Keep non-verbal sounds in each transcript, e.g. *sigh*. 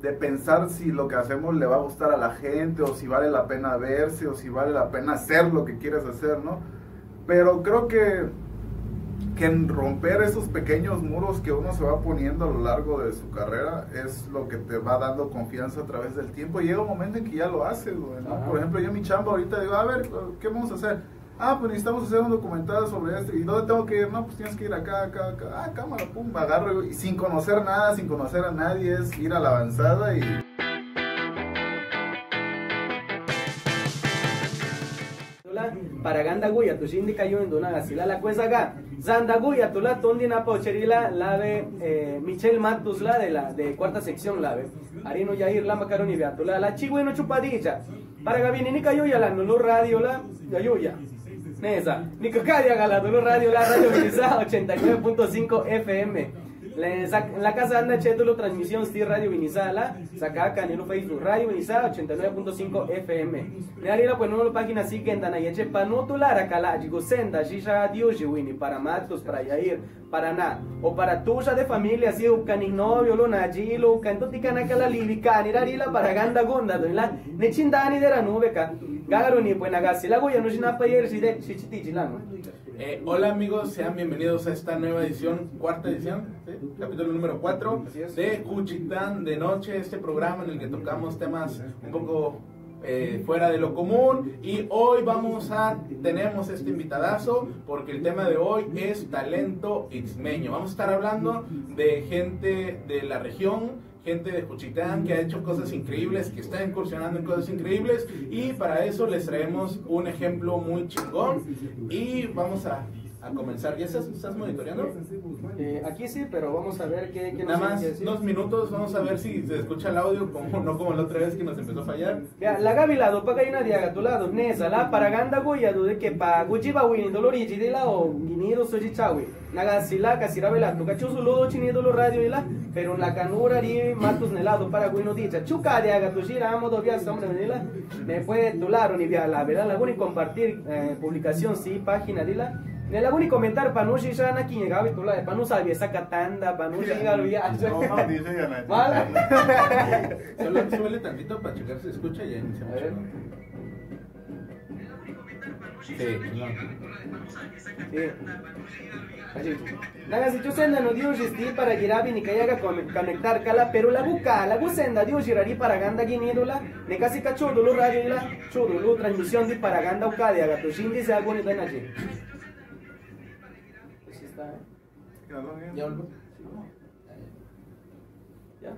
de pensar si lo que hacemos le va a gustar a la gente o si vale la pena verse o si vale la pena hacer lo que quieres hacer, ¿no? Pero creo que, que en romper esos pequeños muros que uno se va poniendo a lo largo de su carrera es lo que te va dando confianza a través del tiempo. Y llega un momento en que ya lo haces, güey, ¿no? Por ejemplo, yo mi chamba ahorita digo, a ver, ¿qué vamos a hacer? Ah, pues necesitamos hacer un documental sobre esto. ¿Y dónde tengo que ir? No, pues tienes que ir acá, acá, acá. Ah, cámara, pum, agarro. Y sin conocer nada, sin conocer a nadie, es ir a la avanzada y... Paraganda guya tu shindi kayo en dona gasila la cuesa acá. Zanda guya tu la tondi na pocherila la de eh, Michelle Matus la de la de cuarta sección la de. Arino Yair la macaroni tu la la chigüeno chupadilla. Para gabini ni kayo ya la no radio la ya ya. Nesa, ni kakaya gala no radio la radio 89.5 FM. En la casa anda Chetulo Transmisión Sti Radio Vinizala, saca Canelo Facebook Radio Vinizala 89.5 FM. Haría pues no página así que andan ahí eche la cala digo senda shisha Dios wini para Matos para Yair para na o para tuya de familia así un cani novio lo najilo canto ticana cala libi cani la para ganda gonda la nechindani de la nube ka gagaru ni pues nagasi la goya no shina pa yer si de chichiti chilano. Eh, hola amigos, sean bienvenidos a esta nueva edición, cuarta edición, capítulo número 4 de Cuchitán de Noche, este programa en el que tocamos temas un poco eh, fuera de lo común. Y hoy vamos a, tenemos este invitadazo porque el tema de hoy es talento ixmeño. Vamos a estar hablando de gente de la región gente de Juchitán que ha hecho cosas increíbles, que está incursionando en cosas increíbles. Y para eso les traemos un ejemplo muy chingón. Y vamos a, a comenzar. ¿Ya estás, estás monitoreando? Eh, aquí sí, pero vamos a ver qué, qué Nada más unos minutos, vamos a ver si se escucha el audio, como no como la otra vez que nos empezó a fallar. Ya, la gavi lado, paga y nadie a tu lado, nesa, la paraganda goya, de que pa gujiba win, doloriji de la o guinido soji chawi. Naga sila, casirabela, tu cachuzo lodo chinido lo radio y la pero la canura ri matus nelado para guino dicha chuca de aga tu gira amo do via hombre venila me puede tular ni via la verdad la y compartir eh, publicación sí página dila ne la y comentar para no ya na quién gabe tu la para no saber esa catanda para no no no dice ya na vale. *laughs* solo suele tantito para checar si escucha ya iniciamos. Sí no sí Nagasi yo senda no Dios esti para girabi ni kayaga conectar kala pero la buca la senda Dios girari para ganda guinirula ne casi cacho lo radio la chudo lo transmisión di para ganda uka de agato Ya Ya.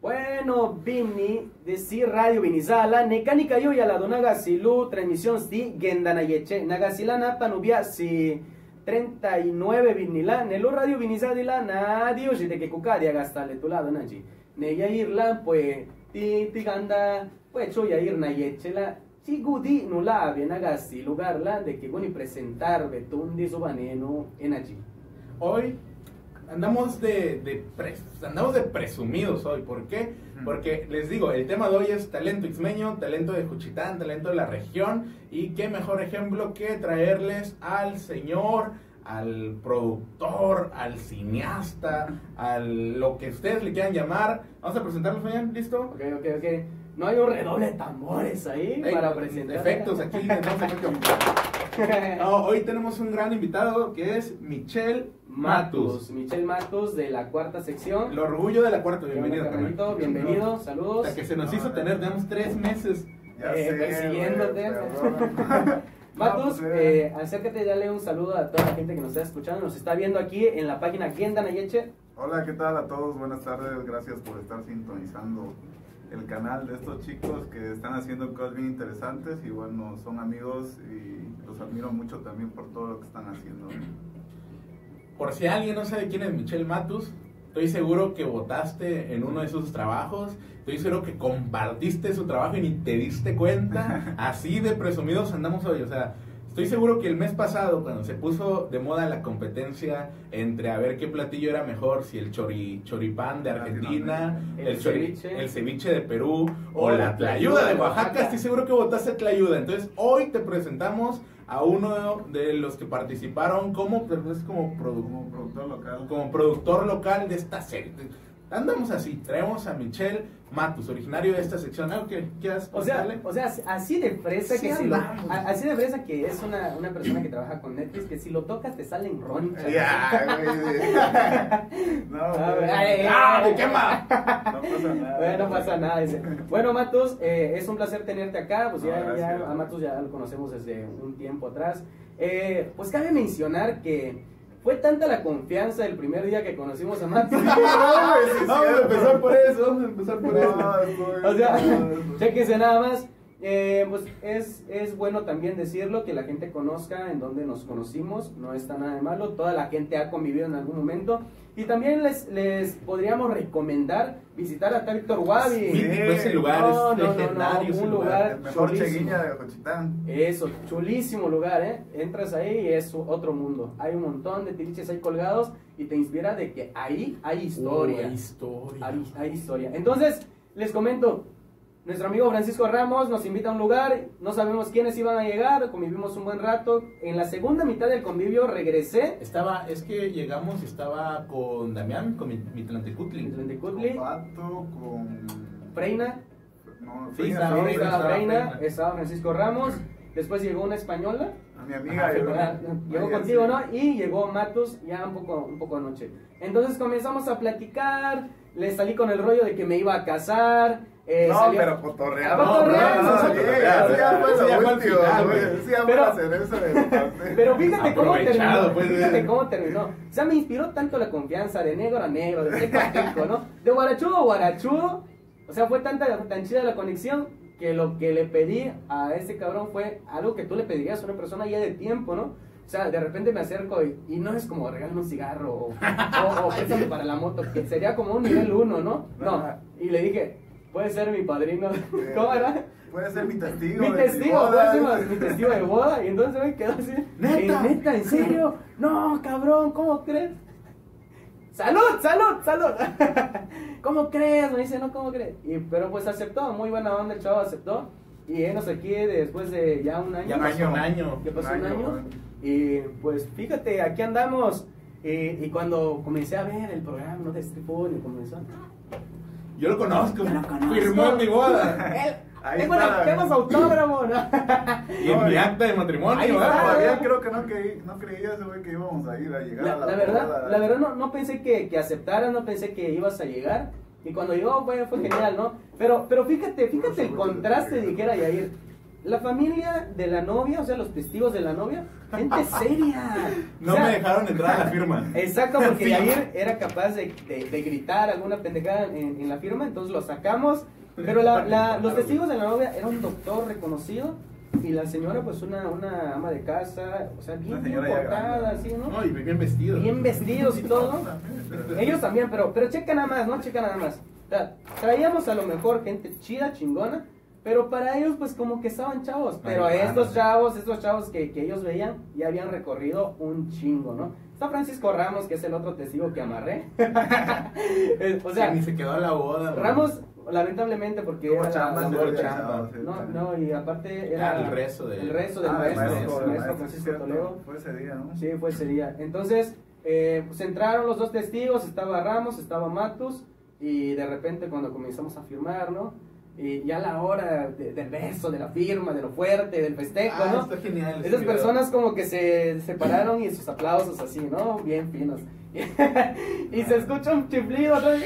Bueno, Vini, decir Radio Vinizala, Necanica yo ya la dona silu, transmisión si Gendana Yeche, Nagasilana Panubia si 39 vinila, Nelo Radio Vinizadila, nadie si de que cucadia gastale tu lado, Naji. Neya irla, pues, ti, ti ganda, pues, choya ir na Yeche la, si gudi nula, bien agasi, lugar la, de que bueno y presentar su baneno en allí. Hoy andamos de, de andamos de presumidos hoy. ¿Por qué? Porque les digo, el tema de hoy es talento ixmeño, talento de Juchitán, talento de la región. Y qué mejor ejemplo que traerles al señor, al productor, al cineasta, al lo que ustedes le quieran llamar. Vamos a presentarlo, Fabián, ¿listo? Ok, ok, ok. No hay un redoble de tambores ahí para presentar. Efectos aquí. *laughs* no, hoy tenemos un gran invitado que es Michelle Matus. Michelle Matus de la cuarta sección. El orgullo de la cuarta, bienvenido. Bienvenido, *laughs* bienvenido saludos. La que se nos hizo tener, tenemos tres meses eh, persiguiéndote. *laughs* Matus, pues, eh. eh, acércate y dale un saludo a toda la gente que nos está escuchando, nos está viendo aquí en la página Quién Nayeche. Hola, ¿qué tal a todos? Buenas tardes, gracias por estar sintonizando el canal de estos chicos que están haciendo cosas bien interesantes y bueno, son amigos y los admiro mucho también por todo lo que están haciendo. Por si alguien no sabe quién es Michelle Matus, estoy seguro que votaste en uno de sus trabajos, estoy seguro que compartiste su trabajo y ni te diste cuenta. *laughs* Así de presumidos andamos hoy, o sea, Estoy seguro que el mes pasado, cuando se puso de moda la competencia entre a ver qué platillo era mejor, si el chori, choripán de Argentina, el, ceviche. el ceviche de Perú o la tlayuda de Oaxaca, estoy seguro que votaste tlayuda. Entonces, hoy te presentamos a uno de los que participaron como, como, produ- Como productor local. como productor local de esta serie. Andamos así, traemos a Michelle Matus, originario de esta sección. ¿Algo que quieras O sea, contarle? o sea, así de fresa Sí que si lo, así de fresa que es una, una persona que trabaja con Netflix que si lo tocas te salen ronchas. Ya, güey. *laughs* No, ¡Ah, ay, te quema! No pasa nada. *laughs* Bueno, no pasa nada. Bueno, Matus, eh, es un placer tenerte acá. Pues ya, No, ya gracias. a Matus ya lo conocemos desde un tiempo atrás. Eh, pues cabe mencionar que fue tanta la confianza el primer día que conocimos a *laughs* sí, Vamos a empezar por eso, vamos a empezar por eso. O sea, no, chéquense nada más. Eh, pues es, es bueno también decirlo, que la gente conozca en dónde nos conocimos, no está nada de malo, toda la gente ha convivido en algún momento. Y también les, les podríamos recomendar visitar a Víctor Wabi. Mítico ese lugar, No, es no, no, legendario no, un lugar. lugar El mejor chulísimo. cheguiña de Cochitán. Eso, chulísimo lugar, ¿eh? Entras ahí y es otro mundo. Hay un montón de tiliches ahí colgados y te inspira de que ahí hay historia. Oh, hay historia. Hay, hay historia. Entonces, les comento, nuestro amigo Francisco Ramos nos invita a un lugar, no sabemos quiénes iban a llegar, convivimos un buen rato. En la segunda mitad del convivio regresé. Estaba, es que llegamos y estaba con Damián, con mi, mi Tlantecutli. de Con Pato, con. Freina, No, Sí, Freina, Freina, estaba estaba Freina, Freina. estaba Francisco Ramos, después llegó una española. A mi amiga. Ajá, yo- Ah, Llegó Ay, contigo, sí. ¿no? Y llegó Matus ya un poco, un poco anoche. Entonces comenzamos a platicar, le salí con el rollo de que me iba a casar. Eh, No, salió- pero cotorreando. Ah, Pero- fíjate cómo terminó. pues, fíjate eh. cómo terminó. O sea, me inspiró tanto la confianza de negro a negro, de teco a teco, ¿no? De guarachudo a guarachudo. O sea, fue tanta, tan chida la conexión que lo que le pedí a ese cabrón fue algo que tú le pedirías a una persona ya de tiempo, ¿no? O sea, de repente me acerco y, y no es como regálame un cigarro o, o, o préstame para la moto, que sería como un nivel uno, ¿no? *laughs* No. Y le dije, puedes ser mi padrino. *laughs* ¿Cómo era? Puede ser mi testigo. Mi de testigo, boda. puede ser mi testigo de boda. Y entonces me quedó así. ¿Neta? ¿En neta? ¿En serio? No, cabrón, ¿cómo crees? ¡Salud, salud, salud! *laughs* ¿Cómo crees? Me dice, no, ¿cómo crees? Y, pero pues aceptó, muy buena onda el chavo aceptó. Y él nos aquí después de ya un año. Ya pasó un año. Ya pasó un Un año, año. Y pues fíjate, aquí andamos. Y, y cuando comencé a ver el programa, no de Stripón, y comenzó. Yo lo conozco. Yo lo conozco. Firmó en mi boda. Él, Ahí tengo, está. una- tengo su autógrafo, ¿no? Y en mi acta de matrimonio, Ahí ¿verdad? está. Todavía creo que no, creí, no creía ese güey que íbamos a ir a llegar La, a la, la verdad, boda. la verdad no, no pensé que, que aceptaras, no pensé que ibas a llegar. Y cuando llegó fue, fue genial, ¿no? Pero, pero fíjate, fíjate el contraste, dijera Yair. La familia de la novia, o sea, los testigos de la novia, gente seria. *laughs* No O sea, me dejaron entrar a la firma. Exacto, porque. Yair era capaz de, de- de gritar alguna pendejada en, en la firma, entonces lo sacamos. Pero la- la- los testigos de la novia era un doctor reconocido y la señora, pues una, una ama de casa, o sea, bien, portada, así, ¿no? No, y bien vestido. bien vestidos y todo. *laughs* Ellos también, pero, pero checa nada más, ¿no? Checa nada más. O sea, traíamos a lo mejor gente chida, chingona, pero para ellos pues como que estaban chavos. Pero Ay, estos mano. chavos, estos chavos que, que ellos veían, ya habían recorrido un chingo, ¿no? Está Francisco Ramos, que es el otro testigo que amarré. *laughs* Eh, o sea, ni se quedó a la boda. Ramos, lamentablemente, porque era chamba, la- chamba. no, no, y aparte era Ah, el rezo de- el rezo del Ah, el maestro, maestro, el maestro maestro, Francisco. Toledo. Fue ese día, ¿no? Sí, fue ese día. Entonces, eh, pues entraron los dos testigos, estaba Ramos, estaba Matus, y de repente cuando comenzamos a firmar, ¿no? Y ya la hora de- del beso, de la firma, de lo fuerte, del festejo, Ah, ¿no? está genial. Esas personas como que se separaron y sus aplausos así, ¿no? Bien finos. *laughs* y se escucha un chiflido, ¿no? *laughs*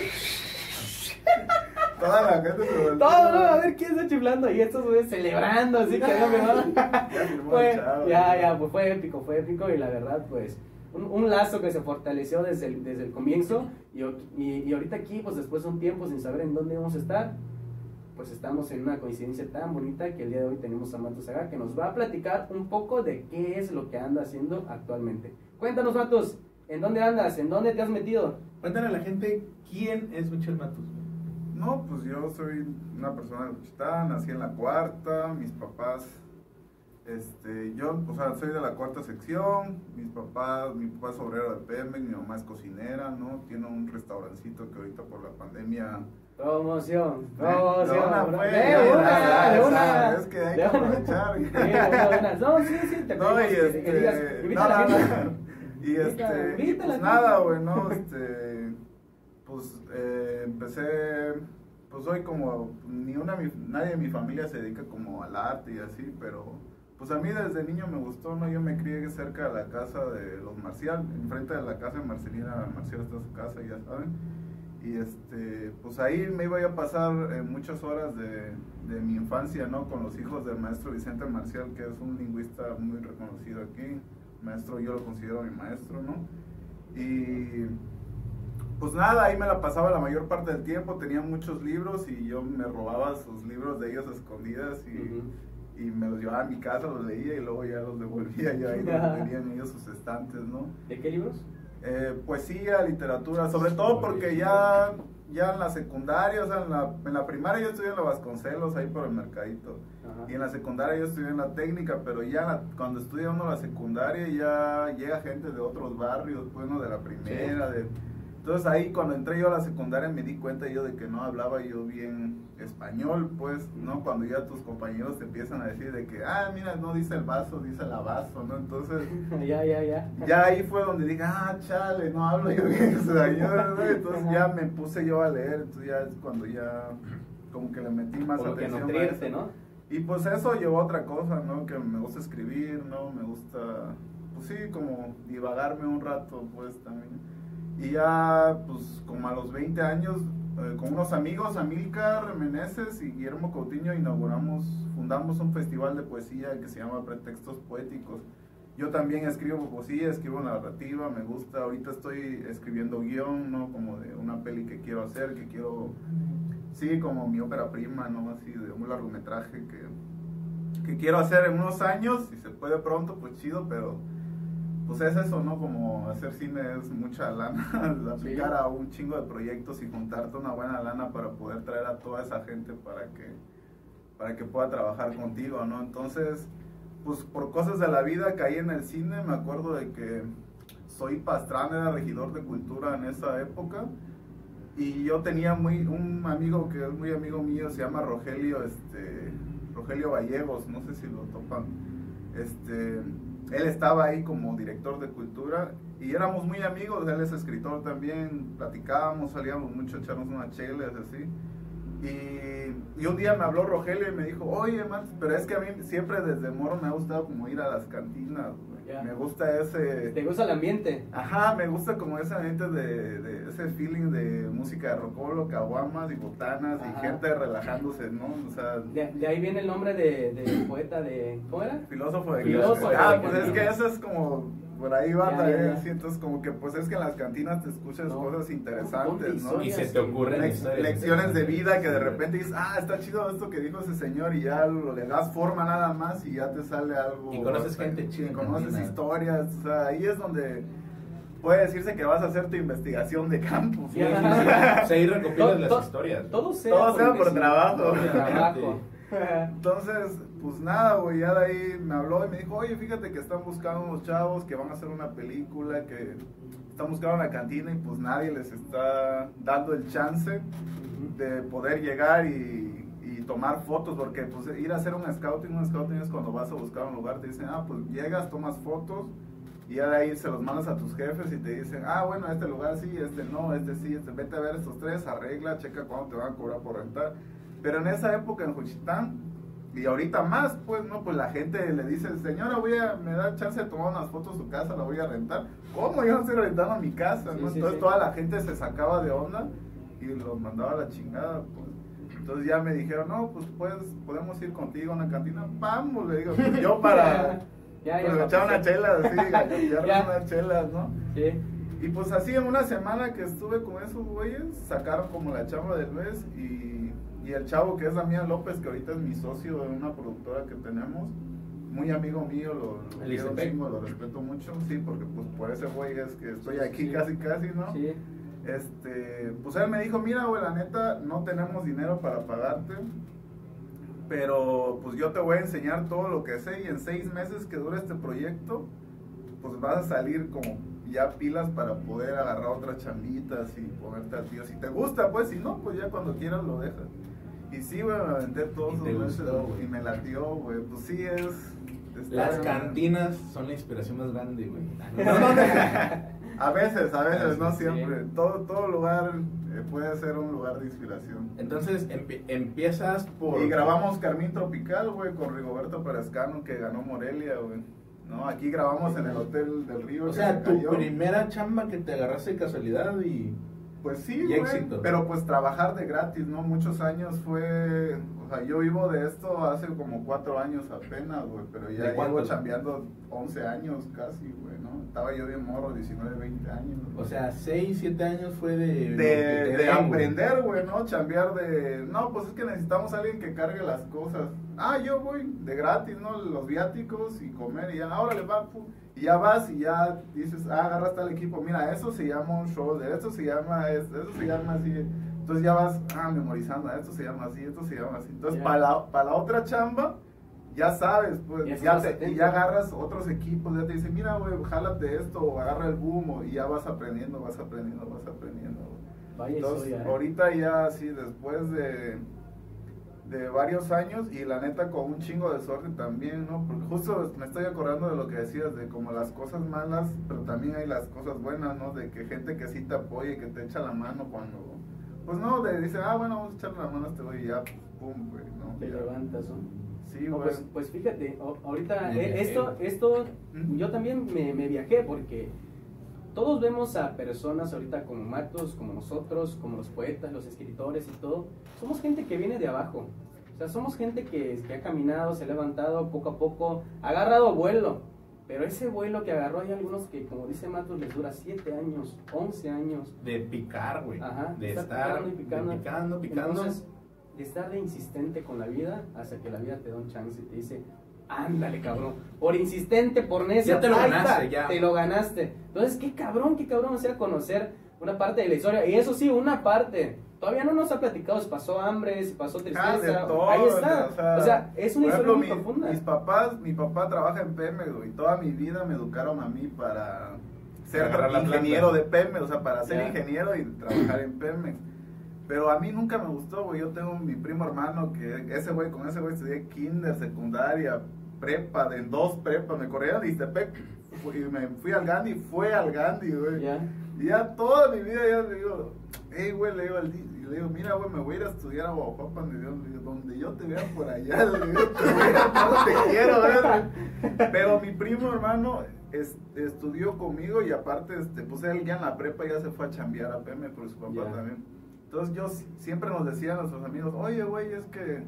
Toda la gente se. Todo, ¿no? A ver quién está chiflando y estos güeyes celebrando, así que no me *laughs* fue, chavo. ya, ya, pues fue épico, fue épico y la verdad, pues, un, un lazo que se fortaleció desde el, desde el comienzo y, y, y ahorita aquí, pues después de un tiempo sin saber en dónde vamos a estar, pues estamos en una coincidencia tan bonita que el día de hoy tenemos a Matos Saga que nos va a platicar un poco de qué es lo que anda haciendo actualmente. Cuéntanos, Matos, ¿en dónde andas? ¿En dónde te has metido? Cuéntale a la gente quién es Michel Matus. güey. No, pues yo soy una persona de Wichita, nací en la cuarta, mis papás Este, yo, o sea, soy de la cuarta sección, mis papás, mi papá es obrero de Pemex, mi mamá es cocinera, ¿no? Tiene un restaurancito que ahorita por la pandemia... Promoción, promoción. De una, de una, es que hay que aprovechar. No, sí, sí, te No, y que- que digas, este. la no, no, no. Y este. la pues nada, güey, ¿no? Este. Pues eh, empecé. Pues hoy como. Ni una. Nadie de mi familia se dedica como al arte y así, pero. Pues a mí desde niño me gustó, ¿no? Yo me crié cerca de la casa de los Marcial, enfrente de la casa de Marcelina. Marcial está su casa, ya saben. Y este, pues ahí me iba a pasar eh, muchas horas de, de mi infancia, ¿no? Con los hijos del maestro Vicente Marcial, que es un lingüista muy reconocido aquí. Maestro, yo lo considero mi maestro, ¿no? Y pues nada, ahí me la pasaba la mayor parte del tiempo, tenía muchos libros y yo me robaba sus libros de ellos a escondidas y, Ujú. y me los llevaba a mi casa, los leía y luego ya los devolvía yo ahí *laughs* tenían ellos sus estantes, ¿no? ¿De qué libros? Eh, poesía, literatura, sobre todo porque ya, ya en la secundaria, o sea, en la, en la primaria yo estudié en la Vasconcelos, ahí por el mercadito. Ajá. Y en la secundaria yo estudié en la técnica, pero ya la- cuando estudia uno la secundaria ya llega gente de otros barrios, pues no de la primera, de... Entonces ahí cuando entré yo a la secundaria me di cuenta yo de que no hablaba yo bien español, pues, ¿no? Cuando ya tus compañeros te empiezan a decir de que, ah, mira, no dice el vaso, dice la vaso, ¿no? Entonces *laughs* ya, ya, ya. ya ahí fue donde dije, ah, chale, no hablo yo bien *laughs* español, ¿no? Entonces ya me puse yo a leer, entonces ya es cuando ya como que le metí más que atención a nutrirte, eso. ¿no? Y pues eso llevó a otra cosa, ¿no? Que me gusta escribir, ¿no? Me gusta, pues sí, como divagarme un rato, pues también. Y ya, pues como a los 20 años, eh, con unos amigos, Amílcar Meneses y Guillermo Coutinho, inauguramos, fundamos un festival de poesía que se llama Pretextos Poéticos. Yo también escribo poesía, escribo narrativa, me gusta. Ahorita estoy escribiendo guion, ¿no? Como de una peli que quiero hacer, que quiero sí, como mi ópera prima, ¿no? Así de un largometraje que, que quiero hacer en unos años, si se puede pronto, pues chido, pero pues es eso, ¿no? Como hacer cine es mucha lana, *laughs* aplicar Sí. a un chingo de proyectos y juntarte una buena lana para poder traer a toda esa gente para que, para que pueda trabajar contigo, ¿no? Entonces, pues por cosas de la vida caí en el cine, me acuerdo de que soy Pastrana, era regidor de cultura en esa época. Y yo tenía muy un amigo que es muy amigo mío, se llama Rogelio, este, Rogelio Vallegos, no sé si lo topan. Este, él estaba ahí como director de cultura y éramos muy amigos, él es escritor también, platicábamos, salíamos mucho, echarnos unas chelas así. Y, un día me habló Rogelio y me dijo, oye, man, pero es que a mí siempre desde moro me ha gustado como ir a las cantinas, me gusta ese... ¿Te gusta el ambiente? Ajá, me gusta como ese ambiente de, de ese feeling de música de rocolo, caguamas y botanas Ajá. y gente relajándose, ¿no? O sea, De, de ahí viene el nombre de, del poeta de... ¿Cómo era? filósofo de Filósofo. Ah, de pues es que eso es como por ahí va Ya, también, ya, sí, entonces como que pues es que en las cantinas te escuchas No. cosas interesantes, ¿no? Y se te ocurren historias lecciones de vida que de repente dices, ah, está chido esto que dijo ese señor y ya lo, le das forma nada más y ya te sale algo. Y conoces gente chida Y conoces cantina. historias, o sea, ahí es donde puede decirse que vas a hacer tu investigación de campo. Sí, sí, sí. O sea, ahí recopilas To- las to- historias. Todo sea, Todo sea por trabajo. por trabajo. Entonces, pues nada, güey, ya de ahí me habló y me dijo, oye, fíjate que están buscando unos chavos que van a hacer una película, que están buscando una cantina y pues nadie les está dando el chance de poder llegar y, y tomar fotos, porque pues ir a hacer un scouting, un scouting es cuando vas a buscar un lugar, te dicen, ah, pues llegas, tomas fotos y ya de ahí se los mandas a tus jefes y te dicen, ah, bueno, este lugar sí, este no, este sí, este, vete a ver estos tres, arregla, checa cuánto te van a cobrar por rentar. Pero en esa época en Juchitán, y ahorita más, pues, ¿no? Pues la gente le dice, señora, voy a, me da chance de tomar unas fotos de su casa, la voy a rentar. ¿Cómo? Yo no estoy rentando mi casa, Sí, ¿no? sí, Entonces sí. toda la gente se sacaba de onda y los mandaba a la chingada, pues. Entonces ya me dijeron, no, pues, pues podemos ir contigo a una cantina. Vamos, le digo, pues, yo *laughs* para... Ya, ya, pues, ya, echar una chela, galletearnos *laughs* Ya. unas chelas, ¿no? Sí. Y pues así en una semana que estuve con esos güeyes, sacaron como la chamba del mes y, y el chavo que es Damián López, que ahorita es mi socio de una productora que tenemos, muy amigo mío, lo, quiero chingo, lo respeto mucho, sí, porque pues por ese güey es que estoy aquí sí. casi casi, ¿no? Sí. Este, pues él me dijo, mira, güey, la neta, no tenemos dinero para pagarte, pero pues yo te voy a enseñar todo lo que sé y en seis meses que dure este proyecto, pues vas a salir como ya pilas para poder agarrar otras chambitas y ponerte al tío. Si te gusta, pues, si no, pues ya cuando quieras lo dejas. Y sí, güey, me aventé todos Y gustó, y me latió, güey. Pues sí es... Las cantinas son la inspiración más grande, güey. *laughs* A veces, a veces, no siempre. Todo, todo lugar eh, puede ser un lugar de inspiración. Entonces empie- empiezas por... Y grabamos Carmín Tropical, güey, con Rigoberto Perezcano, que ganó Morelia, güey. No, aquí grabamos en el Hotel del Río. O sea, se tu cayó. primera chamba que te agarraste de casualidad y... Pues sí, güey. Pero pues trabajar de gratis, ¿no? Muchos años fue. O sea, yo vivo de esto hace como cuatro años apenas, güey. Pero ya ¿De llevo chambeando 11 años casi, güey, ¿no? Estaba yo bien morro, 19, 20 años. O sea, 6, 7 años fue de... de, de aprender, güey, ¿no? Chambear de... No, pues es que necesitamos a alguien que cargue las cosas. Ah, yo voy de gratis, ¿no? Los viáticos y comer y ya, ahora le va, y ya vas y ya dices, ah, agarras tal equipo, mira, eso se llama un shoulder, esto se llama, es- eso se llama así. Entonces ya vas, ah, memorizando, esto se llama así, esto se llama así. Entonces, para la, para la otra chamba, ya sabes, pues, Ya te- y ya agarras otros equipos, ya te dicen, mira, güey, jálate esto, o agarra el boom, y ya vas aprendiendo, vas aprendiendo, vas aprendiendo. Vaya Entonces, historia, ¿eh? ahorita ya sí, después de, de varios años y la neta con un chingo de suerte también, ¿no? Porque justo me estoy acordando de lo que decías, de como las cosas malas, pero también hay las cosas buenas, ¿no? De que gente que sí te apoya y que te echa la mano cuando... Pues no, de dice, ah, bueno, vamos a echarle la mano a este güey y ya, pum, güey, ¿no? Te Ya. levantas, ¿no? Sí, güey. pues, pues fíjate, ahorita eh, esto, esto, yo también me, me viajé porque todos vemos a personas ahorita como Matos, como nosotros, como los poetas, los escritores y todo. Somos gente que viene de abajo. O sea, somos gente que, que ha caminado, se ha levantado poco a poco, ha agarrado vuelo. Pero ese vuelo que agarró hay algunos que, como dice Matos, les dura 7 años, 11 años. De picar, güey. Ajá, De estar estar picando y picando. de picando, picando. Entonces, de estar de insistente con la vida hasta que la vida te da un chance y te dice, ándale cabrón, por insistente, por necio, Ya te lo ganaste, está, ya. te lo ganaste. Entonces, qué cabrón, qué cabrón, o sea, conocer una parte de la historia. Y eso sí, una parte. Todavía no nos ha platicado si pasó hambre, si pasó Ah, tristeza. de todo, ahí está. o sea, es una historia ejemplo, muy mi- profunda. Mis papás, mi papá trabaja en Pemex, y toda mi vida me educaron a mí para ser ingeniero de Pemex, o sea, para ser Ya. ingeniero y trabajar en Pemex. Pero a mí nunca me gustó, güey. Yo tengo mi primo hermano que ese güey, con ese güey estudié kinder, secundaria, prepa, de dos prepas. Me corrieron de Ixtepec y me fui al Gandhi, fue al Gandhi, güey. Y ya toda mi vida ya le digo, hey, güey, le digo al y le digo, mira, güey, me voy a ir a estudiar a Guajuapan, le digo, donde yo te vea por allá, le digo, te voy a- no te *laughs* quiero ver. Pero mi primo hermano es- estudió conmigo y aparte, este, pues él ya en la prepa ya se fue a chambear a PM por su papá también. Entonces yo si- siempre nos decían a nuestros amigos, oye, güey, es que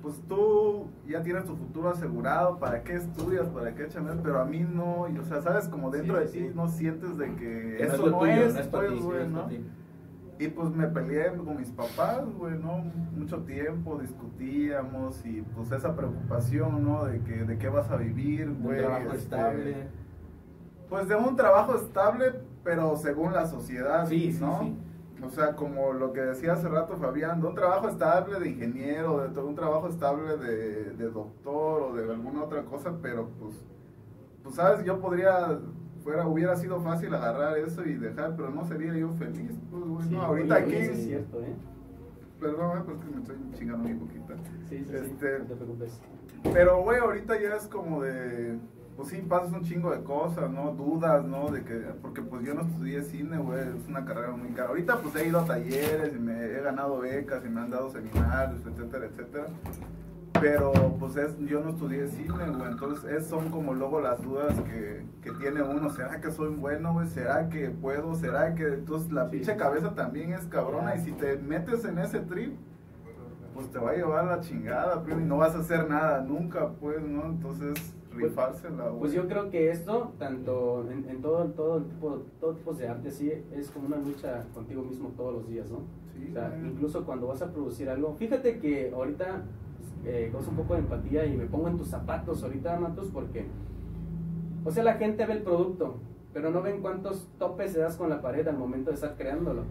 pues tú ya tienes tu futuro asegurado, ¿para qué estudias? ¿Para qué chambeas? Pero a mí no, y, o sea, sabes, como dentro Sí, de sí, ti sí. no sientes de que Que eso no tuyo, es, no es pues, ti, sí, güey, ¿no? Y pues me peleé con mis papás, güey, ¿no? Mucho tiempo discutíamos y pues esa preocupación, ¿no? De que de qué vas a vivir, Un güey. trabajo este, estable. Pues de un trabajo estable, pero según la sociedad, Sí, sí, ¿no? sí. O sea, como lo que decía hace rato Fabián, de un trabajo estable de ingeniero, de un trabajo estable de, de doctor o de alguna otra cosa, pero pues, pues sabes, yo podría, fuera, hubiera sido fácil agarrar eso y dejar, pero no sería yo feliz, pues, güey, Sí, no, ahorita oye, aquí, es cierto, ¿eh? perdón, eh, pues que me estoy chingando mi poquita. Sí, sí, sí, Este- no te preocupes. Pero, güey, ahorita ya es como de. Pues sí, pasas un chingo de cosas, ¿no? Dudas, ¿no? De que. Porque pues yo no estudié cine, güey. Es una carrera muy cara. Ahorita pues he ido a talleres y me he ganado becas y me han dado seminarios, etcétera, etcétera. Pero pues es, yo no estudié cine, güey. Entonces es, son como luego las dudas que, que tiene uno. ¿Será que soy bueno, güey? ¿Será que puedo? ¿Será que.? Entonces la pinche cabeza también es cabrona. Y si te metes en ese trip pues te va a llevar la chingada, primo, y no vas a hacer nada nunca, pues, ¿no? Entonces, rifársela. Pues yo creo que esto, tanto en, en todo, todo, tipo, todo tipo de arte, sí, es como una lucha contigo mismo todos los días, ¿no? Sí, o sea, incluso cuando vas a producir algo, fíjate que ahorita eh, un poco de empatía y me pongo en tus zapatos ahorita, Matos, porque, o sea, la gente ve el producto, pero no ven cuántos topes se das con la pared al momento de estar creándolo.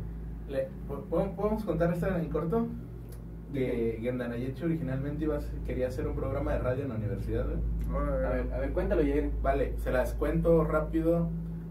Le- ¿po- ¿Podemos contar esta en corto? Que Gendanayeche originalmente iba a ser- quería hacer un programa de radio en la universidad, güey. A ver, a ver, cuéntalo, Jair. Vale, se las cuento rápido.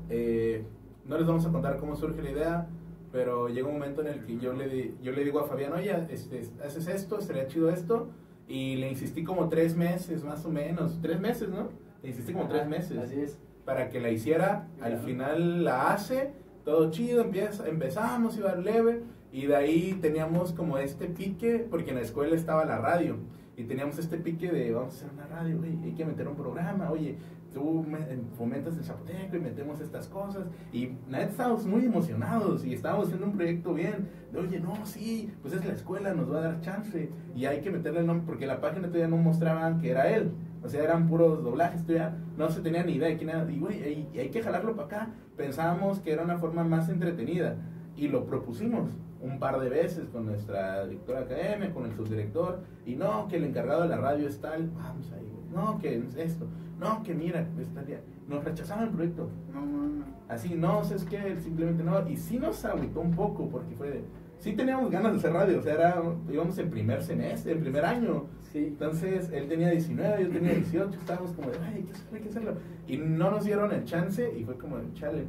Eh, no les vamos a contar cómo surge la idea, pero llega un momento en el que yo le, di- yo le digo a Fabián, oye, este, haces esto, estaría chido esto. Y le insistí como tres meses, más o menos. Tres meses, ¿no? Le insistí como tres Ajá, meses Así es. para que la hiciera. Al final la hace, todo chido, empieza, empezamos, iba leve. Y de ahí teníamos como este pique, porque en la escuela estaba la radio. Y teníamos este pique de, vamos a hacer una radio, güey, hay que meter un programa, oye, tú me- fomentas el zapoteco y metemos estas cosas. Y nada, estábamos muy emocionados y estábamos haciendo un proyecto bien. De, oye, no, sí, pues es la escuela, nos va a dar chance. Y hay que meterle el nombre, porque la página todavía no mostraban que era él. O sea, eran puros doblajes, todavía no se tenía ni idea de quién era. Y, güey, hay, hay que jalarlo para acá. Pensábamos que era una forma más entretenida. Y lo propusimos un par de veces con nuestra directora académica, con el subdirector. Y no, que el encargado de la radio es tal. Vamos ahí. No, que es esto. No, que mira, estaría. Nos rechazaban el proyecto. No mames. Así, no, es que simplemente no. Y sí nos agüitó un poco porque fue de. Sí teníamos ganas de hacer radio, o sea, era, íbamos en primer semestre, en primer año. Sí. Entonces, él tenía 19, yo tenía 18, estábamos como de, ay, hay que hacerlo, hay que hacerlo. Y no nos dieron el chance y fue como, chale.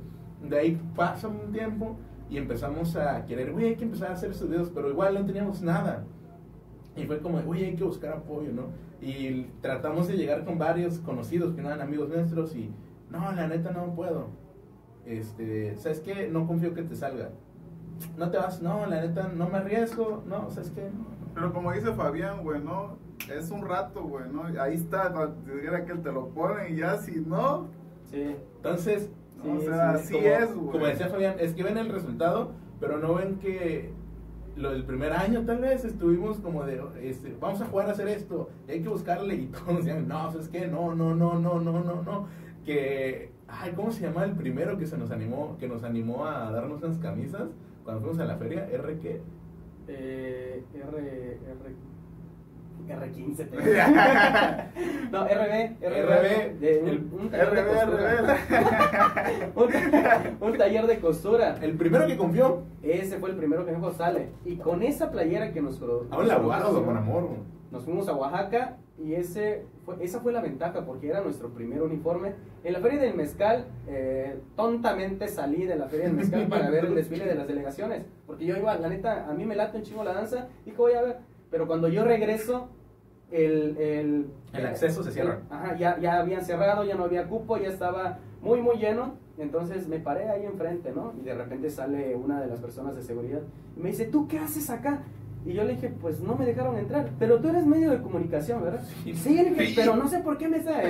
De ahí pasa un tiempo y empezamos a querer, güey, hay que empezar a hacer videos, pero igual no teníamos nada. Y fue como, güey, hay que buscar apoyo, ¿no? Y tratamos de llegar con varios conocidos que no eran amigos nuestros y, no, la neta no puedo. Este, ¿sabes qué? No confío que te salga. No te vas, no, la neta no me arriesgo, no, ¿sabes qué? Pero como dice Fabián, güey, ¿no? Es un rato, güey, ¿no? Ahí está, si dijera que te lo pone y ya, si no, Sí. Entonces, o sea, sí, así como, es, güey. como decía Fabián, es que ven el resultado, pero no ven que lo del primer año tal vez estuvimos como de, este, vamos a jugar a hacer esto, hay que buscarle y *laughs* todos decían, no, ¿sabes qué? No, no, no, no, no, no, no. Que, ay, ¿cómo se llama el primero que se nos animó, que nos animó a darnos unas camisas cuando fuimos a la feria? ¿R qué? Eh, R, R, R15. *laughs* no, RB, RB, de un, el un taller de RB, costura. *laughs* un, un taller de costura. El primero que confió, Ese fue el primero que dijo, sale. Y con esa playera que nos pro- aún la nos guardo con amor. Nos fuimos a Oaxaca y ese fue, esa fue la ventaja porque era nuestro primer uniforme. En la Feria del Mezcal, eh, tontamente salí de la Feria del Mezcal *laughs* para ver el desfile de las delegaciones. Porque yo iba, la neta, a mí me late un chingo la danza y que voy a ver. Pero cuando yo regreso, el... El, El acceso se cierra. el- ajá, ya, ya habían cerrado, ya no había cupo, ya estaba muy, muy lleno. Entonces me paré ahí enfrente, ¿no? Y de repente sale una de las personas de seguridad y me dice, ¿tú qué haces acá? Y yo le dije, pues no me dejaron entrar. Pero tú eres medio de comunicación, ¿verdad? Sí. Sí, le dije, pero no sé por qué me están...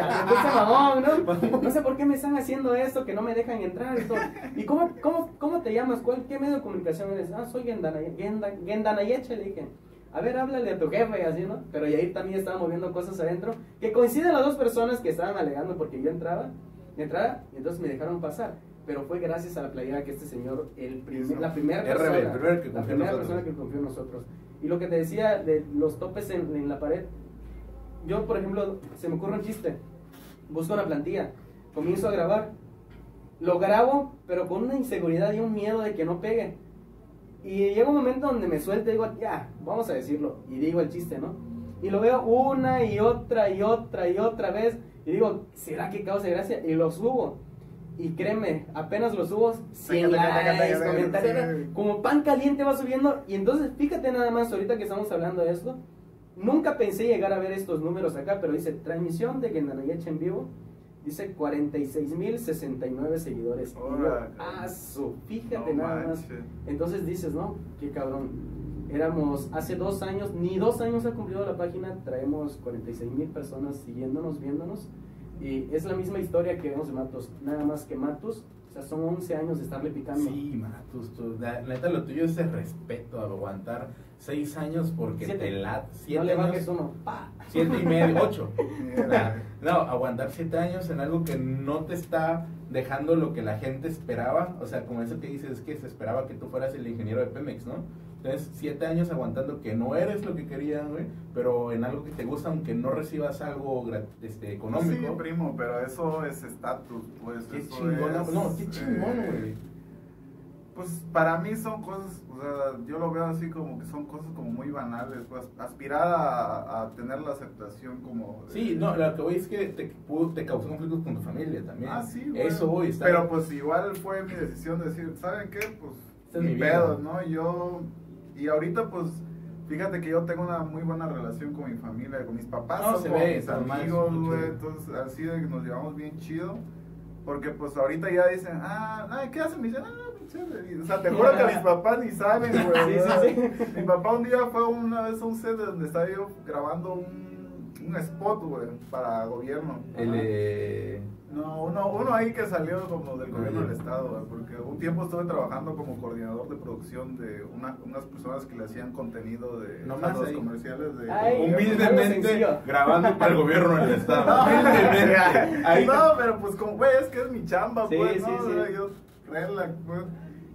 mamón, ¿no? *laughs* No sé por qué me están haciendo esto, que no me dejan entrar y todo. ¿Y cómo, cómo, cómo te llamas? ¿Cuál, ¿Qué medio de comunicación eres? Ah, soy Gendana- Genda- Gendanayeche, le dije. A ver, háblale a tu jefe y así, ¿no? Pero ahí también estaba moviendo cosas adentro. Que coinciden las dos personas que estaban alegando porque yo entraba, entraba y entonces me dejaron pasar. Pero fue gracias a la playera que este señor, el primer, la primera persona, el primero que la primera nosotros. persona que confió en nosotros. Y lo que te decía de los topes en, en la pared, yo, por ejemplo, se me ocurre un chiste. Busco una plantilla, comienzo a grabar, lo grabo, pero con una inseguridad y un miedo de que no pegue. Y llega un momento donde me suelto y digo, ya, vamos a decirlo. Y digo el chiste, ¿no? Y lo veo una y otra y otra y otra vez. Y digo, ¿será que causa gracia? Y lo subo. Y créeme, apenas lo subo, 100 Taca, taca, taca, likes, comentarios, como pan caliente va subiendo. Y entonces, fíjate nada más, ahorita que estamos hablando de esto, nunca pensé llegar a ver estos números acá, pero dice, transmisión de Gendanayeche en vivo, dice 46.069 seguidores. Y yo, Órale. ah, su, fíjate No nada más. Entonces dices, no, qué cabrón. Éramos hace dos años, ni dos años ha cumplido la página, traemos 46 mil personas siguiéndonos, viéndonos. Y es la misma historia que vemos de Matos, nada más que Matos, o sea, son 11 años de estarle picando. Sí, tú, la la neta lo tuyo es el respeto, aguantar seis años porque Siete. te la... no Siete le años, bajes uno, pa. siete y medio, ocho. *laughs* No, aguantar siete años en algo que no te está dejando lo que la gente esperaba. O sea, como eso que dices, es que se esperaba que tú fueras el ingeniero de Pemex, ¿no? Entonces, siete años aguantando que no eres lo que querían, güey, pero en algo que te gusta, aunque no recibas algo este, Sí, económico. primo, pero eso es estatus, pues. qué eso chingón, es- no, qué chingón, eh, güey. Pues para mí son cosas, o sea, yo lo veo así como que son cosas como muy banales, pues aspirar a, a tener la aceptación como... de- Sí, no, lo que voy es que te, te causó conflictos con tu familia también. Ah, sí, güey. Eso voy, está Pero pues igual fue mi decisión de decir, ¿saben qué? Pues Esta es mi pedo, ¿no? Yo, y ahorita pues, fíjate que yo tengo una muy buena relación con mi familia, con mis papás, No, se ve, mis amigos, güey, entonces así de que nos llevamos bien chido. Porque pues ahorita ya dicen, ah, ay, ¿qué hacen? Me dicen, ah, O sea, te juro que mis papás ni saben, *laughs* güey. Sí, ¿verdad? sí, Mi papá un día fue una vez a un set donde estaba yo grabando un, un spot, güey, para gobierno. El, eh, No, uno, uno ahí que salió como del gobierno del estado, güey, porque un tiempo estuve trabajando como coordinador de producción de una- unas personas que le hacían contenido de No o más sea, los ahí. comerciales de... Ay, humildemente grabando para el *laughs* gobierno del estado. *laughs* No, humildemente. Ahí no, pero pues como, güey, es que es mi chamba, Sí, pues, sí, ¿no? sí. Yo relax, pues.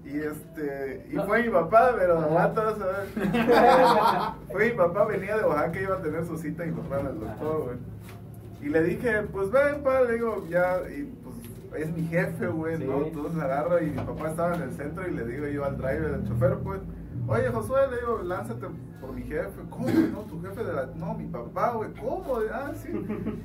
Y este, y fue mi papá, pero ¿sabes? *laughs* fue mi papá, venía de Oaxaca, iba a tener su cita y mi papá en el doctor, güey. Y le dije, pues ven, pa, le digo, ya, y pues es mi jefe, güey, Sí. ¿no? Entonces agarro y mi papá estaba en el centro y le digo yo al driver, al chofer, pues, oye Josué, le digo, lánzate por mi jefe. ¿Cómo? No, tu jefe de la. No, mi papá, güey, ¿cómo? Ah, sí.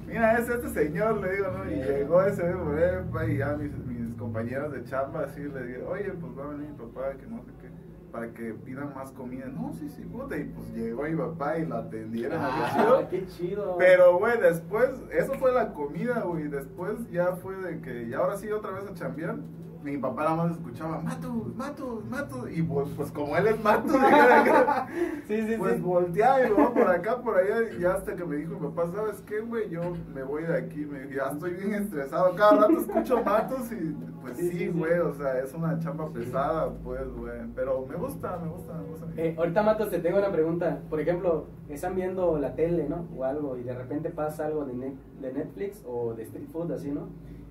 Mira, es este señor, le digo, ¿no? Y llegó ese güey, pa, y ya mis, mis compañeros de chamba así le digo, oye, pues va a venir mi papá, que no sé qué, para que pidan más comida. No, sí, sí, puta. Y pues llegó mi papá y lo atendieron. Ah, qué chido. Pero, güey, después, eso fue la comida, güey. Después ya fue de que, y ahora sí, otra vez a chambear. Mi papá nada más escuchaba, Matus, Matus, Matus. Y pues, pues como él es Matus, *laughs* Sí, sí, pues sí. volteaba y luego por acá, por allá. Y ya hasta que me dijo mi papá, ¿sabes qué, güey? Yo me voy de aquí. Me ya estoy bien estresado. Cada rato escucho Matus y pues sí. güey. O sea, es una chamba pesada, pues, güey. Pero me gusta, me gusta, me gusta. Eh, ahorita, Matos, te tengo una pregunta. Por ejemplo, están viendo la tele, ¿no? O algo, y de repente pasa algo de, Net- de Netflix o de street food, así, ¿no?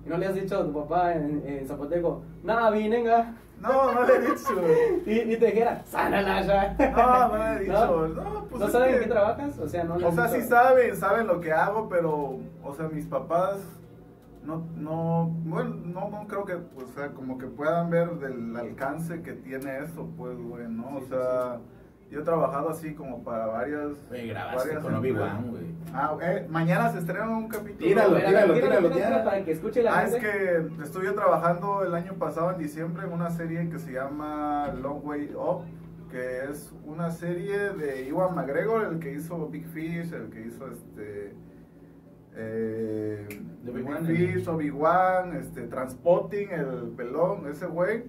Y no le has dicho a tu papá en, en zapoteco, nada, venga. No, no le he dicho. *laughs* Y, y te dijera, sana ya. No, no le he *laughs* dicho. No, pues ¿No saben que- en qué trabajas? O sea, no le O sea, dicho- sí saben, saben lo que hago, pero, o sea, mis papás no, no, bueno, no, no creo que, o sea, como que puedan ver del alcance que tiene eso, pues, güey, ¿no? O Sí, sí, sea, yo he trabajado así como para varias... Güey, grabaste varias con. Obi-Wan, güey. Ah, eh, mañana se estrena un capítulo. Tíralo, tíralo, ver, tíralo, tíralo, tíralo. Para que escuche la Ah, es que estuve trabajando el año pasado en diciembre en una serie que se llama Long Way Up, que es una serie de Iwan McGregor, el que hizo Big Fish, el que hizo este eh, De Big Obi-Wan, Fish, Obi-Wan, este Transpotting, el pelón, ese güey.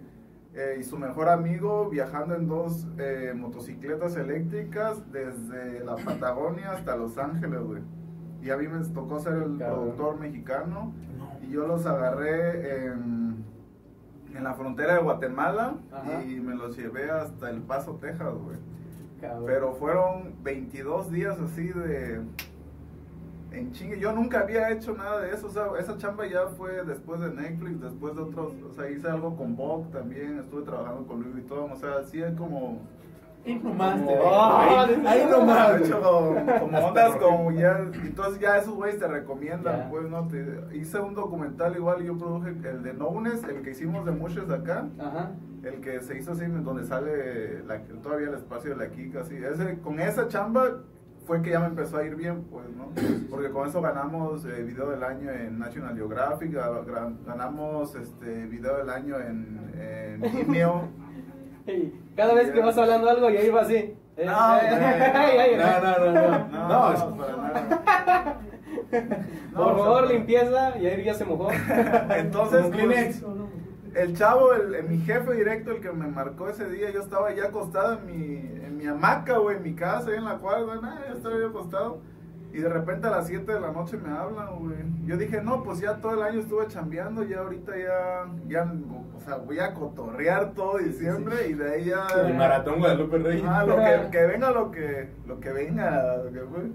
Eh, y su mejor amigo viajando en dos eh, motocicletas eléctricas desde la Patagonia hasta Los Ángeles, güey. Y a mí me tocó ser el productor mexicano y yo los agarré en, en la frontera de Guatemala Ajá. y me los llevé hasta El Paso, Texas, güey. Cabrón. Pero fueron 22 días así de... En chingue, yo nunca había hecho nada de eso, o sea, esa chamba ya fue después de Netflix, después de otros, o sea, hice algo con Vogue también, estuve trabajando con Louis Vuitton, o sea, sí es como... Ahí nomás ahí, nomás, como, ondas como ya, entonces ya esos güeyes te recomiendan, Ya. pues, ¿no? Te- hice un documental igual, yo produje el de Knownes, el que hicimos de Mushes acá, Ajá. el que se hizo así, donde sale la- todavía el espacio de la Kika, así. Ese, con esa chamba fue que ya me empezó a ir bien, pues, ¿no? Porque con eso ganamos eh, video del año en National Geographic, ga- gra- ganamos este video del año en, en *laughs* Vimeo. Cada vez que vas hablando algo, ya iba así. Eh, *laughs* No, No, no, *laughs* no, no. No, para nada. No, Por o sea, favor, limpieza. Y ahí ya se mojó. Entonces, Kleenex. pues, el chavo, el, el- mi jefe directo, el que me marcó ese día, yo estaba ya acostado en mi, mi hamaca, güey, en mi casa, ahí en la cuadra, nada, ya estaba yo acostado. Y de repente a las 7 de la noche me hablan, güey. Yo dije, no, pues ya todo el año estuve chambeando, ya ahorita ya, ya, o sea, voy a cotorrear todo diciembre y de ahí ya... El maratón Guadalupe Reyes. Ah, lo que, *laughs* que venga lo que, lo que venga, lo que fue.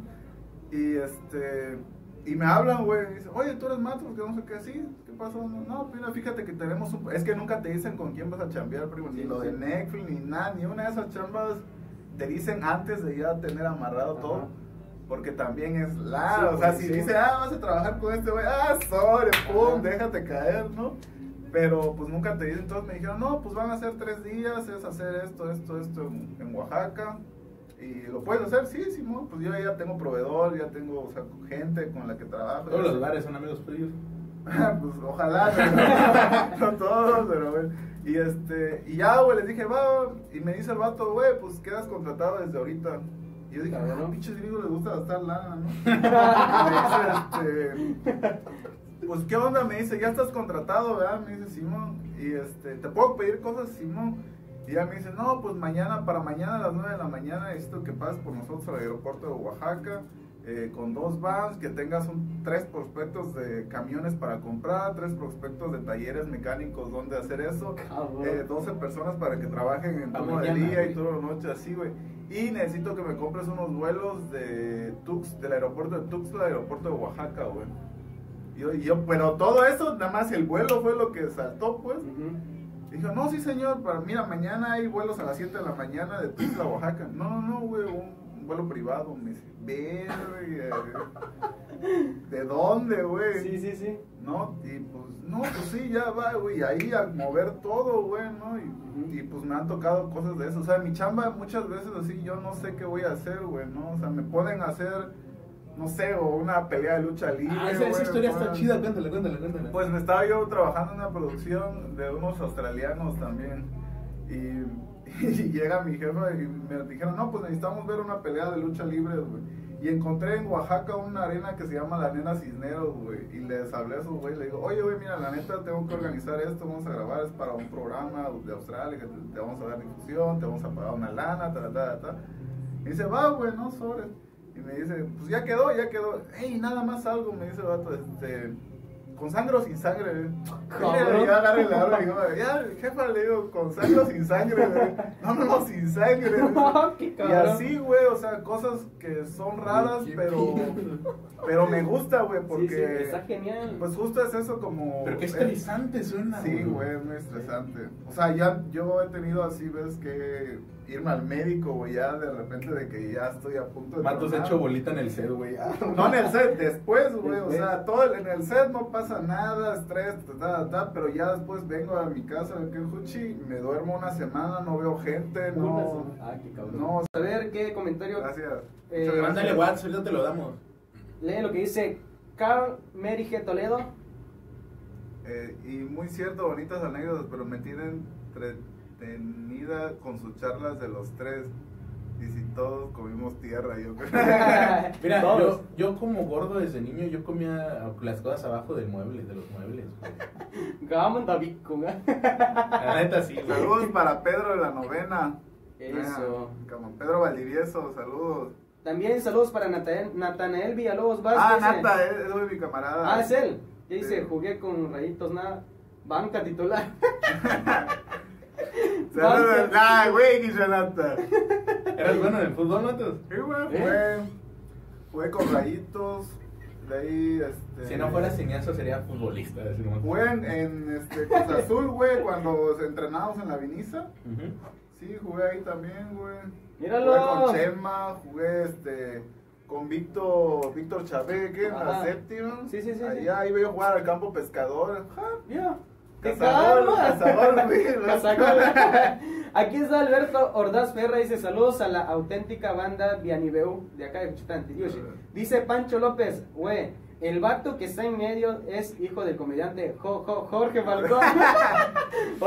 Y este, y me hablan, güey, y dicen, oye, tú eres Matos, que no sé qué, sí, ¿qué pasó? No, mira, fíjate que tenemos un, es que nunca te dicen con quién vas a chambear, primo, ni lo de Netflix, ni nada, ni una de esas chambas te dicen antes de ya tener amarrado Ajá. todo. Porque también es la, Sí, o sea, si sí. dice, ah, vas a trabajar con este güey, ah, sobre, pum, déjate caer, ¿no? Pero pues nunca te dicen, entonces me dijeron, no, pues van a ser tres días, es hacer esto, esto, esto en, en Oaxaca. Y lo puedes hacer, sí, Simón, pues yo ya tengo proveedor, ya tengo o sea, gente con la que trabajo. Todos los bares son amigos tuyos. *laughs* pues ojalá, pero *laughs* no todos, pero bueno. Y este, y ya, güey, les dije, va, y me dice el vato, güey, pues quedas contratado desde ahorita. Y yo dije, Claro, ah, ¿no? pinches gringos les gusta gastar lana, ¿no? *laughs* Y me dice, este, pues, ¿qué onda? Me dice, ya estás contratado, ¿verdad? Me dice, Simón, y este, ¿te puedo pedir cosas, Simón? Y ya me dice, no, pues mañana, para mañana a las 9 de la mañana necesito que pases por nosotros al aeropuerto de Oaxaca. Eh, con dos vans, que tengas un, tres prospectos de camiones para comprar, tres prospectos de talleres mecánicos donde hacer eso, eh, 12 personas para que trabajen en turno de día y toda la noche así, güey. Y necesito que me compres unos vuelos de Tux, del aeropuerto de Tuxtla al aeropuerto de Oaxaca, güey. Yo, yo, pero todo eso, nada más el vuelo fue lo que saltó, pues. Dijo, no, sí, señor, pero mira, mañana hay vuelos a las 7 de la mañana de Tuxtla a Oaxaca. No, no, no, güey, un vuelo privado. Me dice, verga. ¿De dónde, güey? Sí, sí, sí. No, y pues, no, pues sí, ya va, güey, ahí a mover todo, güey, ¿no? Y, y, pues me han tocado cosas de eso. O sea, mi chamba muchas veces así, yo no sé qué voy a hacer, güey, ¿no? O sea, me pueden hacer, no sé, o una pelea de lucha libre. Ah, esa, historia me está chida, cuéntale, cuéntale, cuéntale. pues me estaba yo trabajando en una producción de unos australianos también. Y, *laughs* y llega mi jefa y me dijeron, no, pues necesitamos ver una pelea de lucha libre, güey. Y encontré en Oaxaca una arena que se llama la Nena Cisneros, güey. Y les hablé a esos güey, le digo, oye, güey, mira, la neta tengo que organizar esto, vamos a grabar, es para un programa de Australia, que te, vamos a dar difusión, te vamos a pagar una lana, ta, ta, ta. Y dice, va, güey, no, sobre. Y me dice, pues ya quedó, ya quedó. Ey, nada más algo, me dice el vato, este, con sangre o sin sangre, güey. Cabrón. Ya agarré la hora y digo, ya, jefa, le digo, con sangre o sin sangre, güey. No, no, no, sin sangre. *laughs* Qué Y así, güey, o sea, cosas que son raras, pero, pido. *laughs* pero me gusta, güey, porque, sí, está genial. pues justo es eso como... Pero qué estresante suena, Sí, güey, es muy estresante. O sea, ya yo he tenido así, ves, que irme al médico, güey, ya de repente de que ya estoy a punto de... Matos hecho bolita en el set, güey. Ah, No en el set, después, güey, o sea, todo en el set no pasa nada, estrés, ta, ta, ta, pero ya después vengo a mi casa aquí en Juchi, me duermo una semana, no veo gente, no... sola. Ah, qué cabrón. No, A ver qué comentario. Gracias. Eh, Muchas Mándale gracias. WhatsApp, ahorita te lo damos. Lee lo que dice Carl Merige Toledo. Eh, y muy cierto, bonitas anécdotas, pero me tienen entretenida con sus charlas de los tres. Y si todos comimos tierra, yo creo. *laughs* Mira, yo, yo como gordo desde niño, yo comía las cosas abajo del mueble, de los muebles. David con La neta sí, güey. saludos para Pedro de la novena. Eso. Como Pedro Valdivieso, saludos. También saludos para Natanael, Natanael Villalobos Vázquez. Ah, dice- Nata, es, es mi camarada. Ah, es él. Ya dice, Sí. jugué con rayitos nada. Banca titular. *laughs* Saludos. Ah, güey, Guilla Nata. ¿Eras bueno en el fútbol, Matos? Sí, güey, ¿Eh? fue, fue con rayitos. De ahí, este. Si no fuera cineasta, sería futbolista. Jugué en, en, este, Cruz *laughs* Azul, güey, cuando entrenábamos en la Viniza. Sí, jugué ahí también, güey. Míralo. Jugué con Chema, jugué este, con Víctor, Víctor Chávez, ¿qué? En la séptima. Sí, sí, sí, Allá iba yo a jugar al campo pescador. Ja, Mira. ¡Qué Cazador, cazador, güey, ¿no? Cazador. *laughs* Aquí está Alberto Ordaz Ferra, dice saludos a la auténtica banda Vianibeu de acá de Tiriushi. Dice Pancho López, güey, el vato que está en medio es hijo del comediante Jo- Jo- Jorge Falcón. *laughs*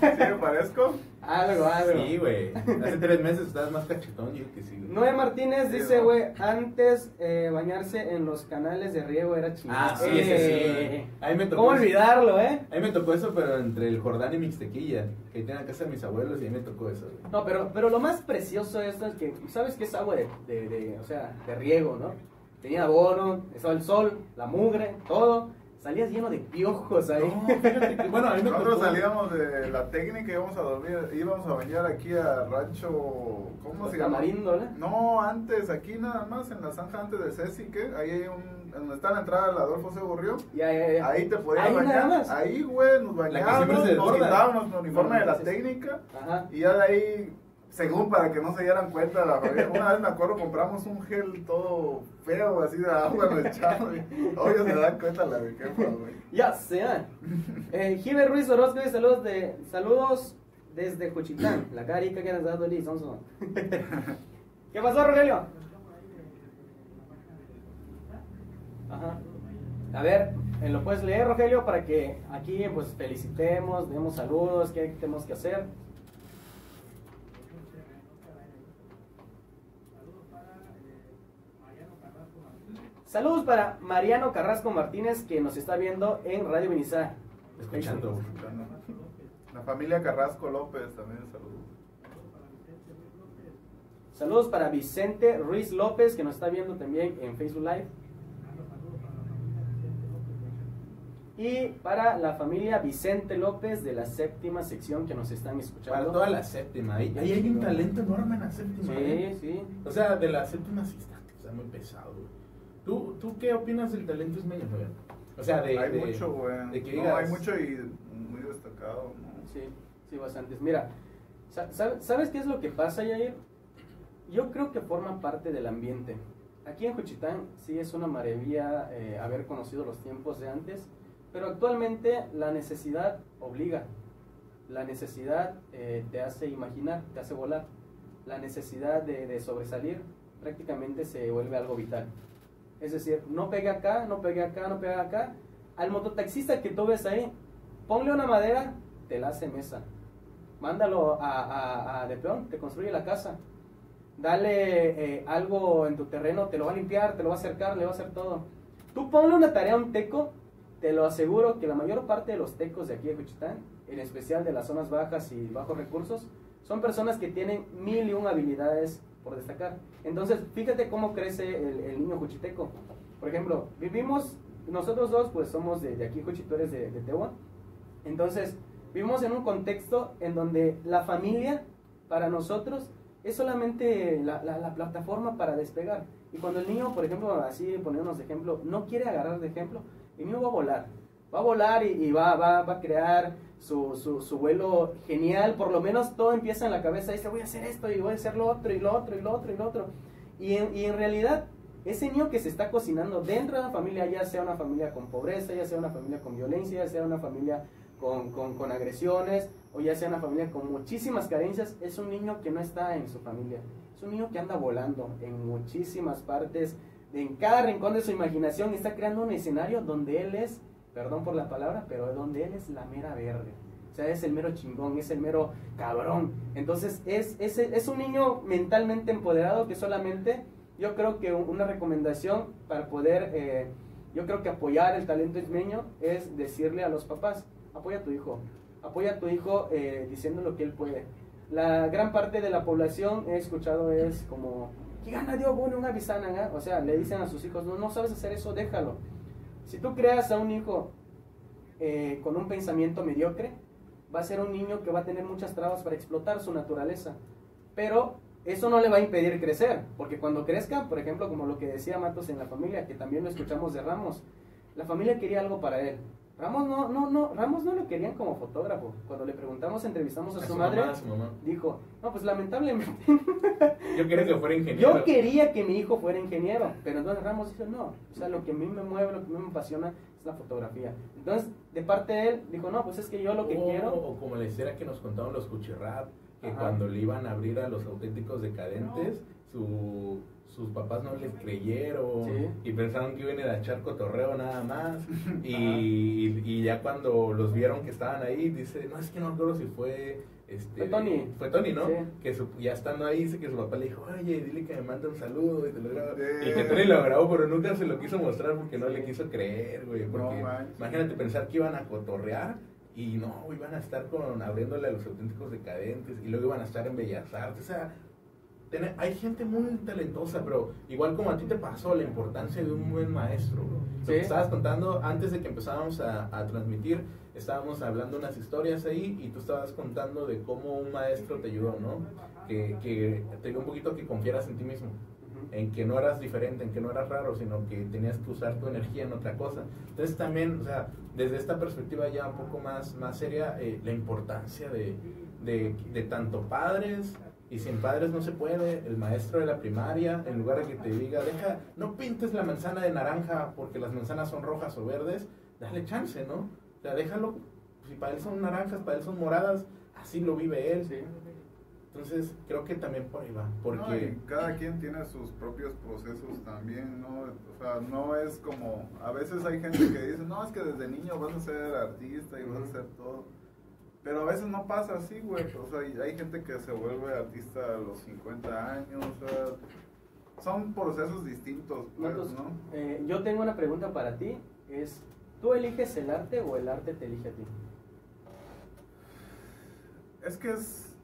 ¿Sí me parezco? Algo, algo. Sí, güey. Hace tres meses estabas más cachetón, yo que sí. güey. Noé Martínez Sí, dice, güey, antes eh, bañarse en los canales de riego era chingón. Ah, sí, ese sí. Eh, Ahí me tocó. ¿Cómo olvidarlo, eh? A mí me tocó eso, pero entre el Jordán y Mixtequilla, que tenían casa de mis abuelos, y ahí me tocó eso. güey. No, pero, pero lo más precioso de esto es que, ¿sabes qué es agua de, de, de, o sea, de riego, no? Tenía abono, estaba el sol, la mugre, todo. Salías lleno de piojos ahí. No, fíjate que, bueno, a mí me Nosotros tocó. salíamos de la técnica y íbamos a dormir, íbamos a bañar aquí a Rancho, ¿cómo se llama? Tamarindo, ¿no? No, antes, aquí nada más, en la zanja antes de Ceci, que ahí hay un, donde está la entrada del Adolfo C. Gurrió. Ya, ya, ya. Ahí te podías Ahí bañar. nada más. Ahí, güey, nos bañábamos, nos quitábamos nuestro uniforme de la Sí, sí, sí. técnica Ajá. y ya de ahí según para que no se dieran cuenta la familia. Una vez me acuerdo, compramos un gel todo feo, así de agua, lo echamos. Obvio se dan cuenta la de. Ya sean. Eh, Jive Ruiz Orozco, saludos, de, saludos desde Juchitán. La carica que nos dado Liz, ¿Qué pasó, Rogelio? Ajá. A ver, eh, ¿lo puedes leer, Rogelio? Para que aquí pues felicitemos, demos saludos, ¿qué tenemos que hacer? Saludos para Mariano Carrasco Martínez que nos está viendo en Radio Benizá. Escuchando. La familia Carrasco López también saludos. Saludos para Vicente Ruiz López que nos está viendo también en Facebook Live. Y para la familia Vicente López de la séptima sección que nos están escuchando. Para toda la séptima. Ahí, hay un talento enorme en la séptima. Sí, ¿eh? sí. O sea, de la séptima sí está, está muy pesado. ¿Tú, ¿Tú qué opinas del talento ismeño, Fabián? O sea, de. Hay de, mucho, güey. De que no, hay mucho y muy destacado, ¿no? Sí, sí, bastantes. Mira, sa- sa- ¿sabes qué es lo que pasa, Yair? Yo creo que forma parte del ambiente. Aquí en Juchitán sí es una maravilla eh, haber conocido los tiempos de antes, pero actualmente la necesidad obliga. La necesidad eh, te hace imaginar, te hace volar. La necesidad de, de sobresalir prácticamente se vuelve algo vital. Es decir, no pegue acá, no pegue acá, no pegue acá. Al mototaxista que tú ves ahí, ponle una madera, te la hace mesa. Mándalo a, a, de peón, te construye la casa. Dale eh, algo en tu terreno, te lo va a limpiar, te lo va a acercar, le va a hacer todo. Tú ponle una tarea a un teco, te lo aseguro que la mayor parte de los tecos de aquí de Juchitán, en especial de las zonas bajas y bajos recursos, son personas que tienen mil y un habilidades por destacar. Entonces, fíjate cómo crece el, el niño juchiteco. Por ejemplo, vivimos, nosotros dos, pues somos de, de aquí, Juchitores de, de Tehuan. Entonces, vivimos en un contexto en donde la familia, para nosotros, es solamente la, la- la plataforma para despegar. Y cuando el niño, por ejemplo, así ponernos de ejemplo, no quiere agarrar de ejemplo, el niño va a volar. Va a volar y, y va, va, va a crear su, su, su vuelo genial. Por lo menos todo empieza en la cabeza. Dice, voy a hacer esto y voy a hacer lo otro y lo otro y lo otro y lo otro. Y en, y en realidad, ese niño que se está cocinando dentro de una familia, ya sea una familia con pobreza, ya sea una familia con violencia, ya sea una familia con, con, con agresiones, o ya sea una familia con muchísimas carencias, es un niño que no está en su familia. Es un niño que anda volando en muchísimas partes, en cada rincón de su imaginación, está creando un escenario donde él es, perdón por la palabra, pero donde él es la mera verde. O sea, es el mero chingón, es el mero cabrón. Entonces, es, es, es un niño mentalmente empoderado que solamente, yo creo que un- una recomendación para poder, eh, yo creo que apoyar el talento ismeño es decirle a los papás, apoya a tu hijo, apoya a tu hijo eh, diciendo lo que él puede. La gran parte de la población he escuchado es como, ¿qué gana Dios pone una bisana? ah?" O sea, le dicen a sus hijos, no, no sabes hacer eso, déjalo. Si tú creas a un hijo eh, con un pensamiento mediocre, va a ser un niño que va a tener muchas trabas para explotar su naturaleza. Pero eso no le va a impedir crecer, porque cuando crezca, por ejemplo, como lo que decía Matos en la familia, que también lo escuchamos de Ramos, la familia quería algo para él. Ramos no, no, no, Ramos no lo querían como fotógrafo. Cuando le preguntamos, entrevistamos a, A su, su madre, mamá, a su mamá. dijo, no, pues lamentablemente *laughs* Yo quería que fuera ingeniero. yo quería que mi hijo fuera ingeniero, pero entonces Ramos dijo, no, o sea, lo que a mí me mueve, lo que a mí me apasiona es la fotografía. Entonces, de parte de él, dijo, no, pues es que yo lo que o, quiero... O como la historia que nos contaban los Cuchirrap, que Ajá. cuando le iban a abrir a los auténticos decadentes, su, sus papás no les creyeron Sí. y pensaron que iban a ir a echar cotorreo nada más. *laughs* y, y, ya cuando los vieron que estaban ahí, dice, no, es que no recuerdo si fue... Este, Fue Tony. Fue Tony, ¿no? Sí. Que su- ya estando ahí, dice que su papá le dijo, oye, dile que me mande un saludo y te lo grabo. Sí. Y que Tony lo grabó, pero nunca se lo quiso mostrar porque no le quiso creer, güey. Porque No imagínate pensar que iban a cotorrear y no, iban a estar con abriéndole a los auténticos decadentes y luego iban a estar en Bellas Artes. O sea, hay gente muy talentosa, pero igual como a ti te pasó, la importancia de un buen maestro, bro. Lo Sí. que estabas contando antes de que empezábamos a, a transmitir, estábamos hablando unas historias ahí y tú estabas contando de cómo un maestro te ayudó, ¿no? Que, que te dio un poquito que confiaras en ti mismo en que no eras diferente, en que no eras raro, sino que tenías que usar tu energía en otra cosa. Entonces también, o sea, desde esta perspectiva ya un poco más, más seria, eh, la importancia de, de, de tanto padres Y sin padres no se puede. El maestro de la primaria, en lugar de que te diga, deja, no pintes la manzana de naranja porque las manzanas son rojas o verdes, dale chance, ¿no? O sea, déjalo. Si para él son naranjas, para él son moradas, así lo vive él. Sí. Entonces, creo que también por ahí va. Porque. cada quien tiene sus propios procesos también, ¿no? O sea, no es como, a veces hay gente que dice, no, es que desde niño vas a ser artista y vas a hacer todo. Pero a veces no pasa así, güey. O sea, hay gente que se vuelve artista a los 50 años, o sea, son procesos distintos, pues, ¿no? eh, yo tengo una pregunta para ti. Es, ¿tú eliges el arte o el arte te elige a ti? Es que es,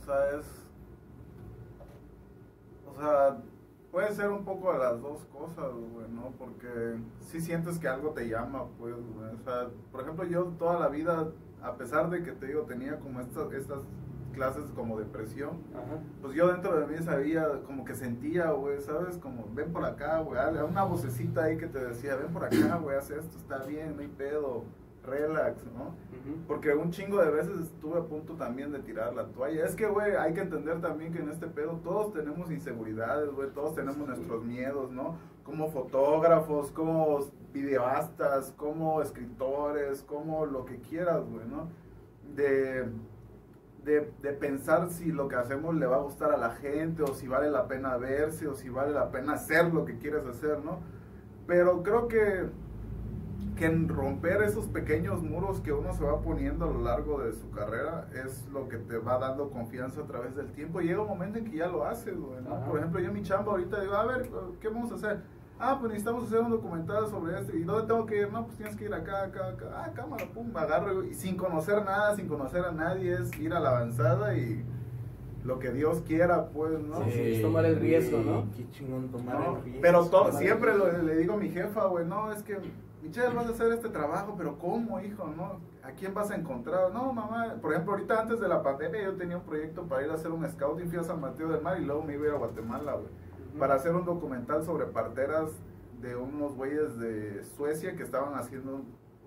o sea, es, o sea, puede ser un poco de las dos cosas, güey, ¿no? Porque si sientes que algo te llama, pues, güey. O sea, por ejemplo, yo toda la vida, a pesar de que te digo, tenía como estas, estas clases como depresión, Ajá. pues yo dentro de mí sabía, como que sentía, güey, ¿sabes? Como, ven por acá, güey, una vocecita ahí que te decía, ven por acá, güey, haz esto, está bien, no hay pedo, relax, ¿no? Ujú. Porque un chingo de veces estuve a punto también de tirar la toalla. Es que, güey, hay que entender también que en este pedo todos tenemos inseguridades, güey, todos tenemos nuestros miedos, ¿no? Como fotógrafos, como videoastas, como escritores, como lo que quieras, güey, ¿no? De, de, de pensar si lo que hacemos le va a gustar a la gente, o si vale la pena verse, o si vale la pena hacer lo que quieres hacer, ¿no? Pero creo que que en romper esos pequeños muros que uno se va poniendo a lo largo de su carrera es lo que te va dando confianza a través del tiempo. Llega un momento en que ya lo haces, güey, ¿no? Por ejemplo, yo en mi chamba ahorita digo, a ver, ¿qué vamos a hacer? Ah, pues necesitamos hacer un documental sobre esto. ¿Y dónde tengo que ir? No, pues tienes que ir acá, acá, acá. Ah, cámara, pum, agarro. Y sin conocer nada, sin conocer a nadie, es ir a la avanzada y lo que Dios quiera, pues, ¿no? Sí, es tomar el riesgo, ¿no? Qué chingón tomar No, el riesgo. pero todo, tomar siempre lo- le digo a mi jefa, güey, no, es que, Michelle, vas a hacer este trabajo, pero ¿cómo, hijo, no? ¿A quién vas a encontrar? No, mamá, por ejemplo, ahorita antes de la pandemia yo tenía un proyecto para ir a hacer un scouting, fui a San Mateo del Mar y luego me iba a ir a Guatemala, güey. Para hacer un documental sobre parteras de unos güeyes de Suecia que estaban haciendo,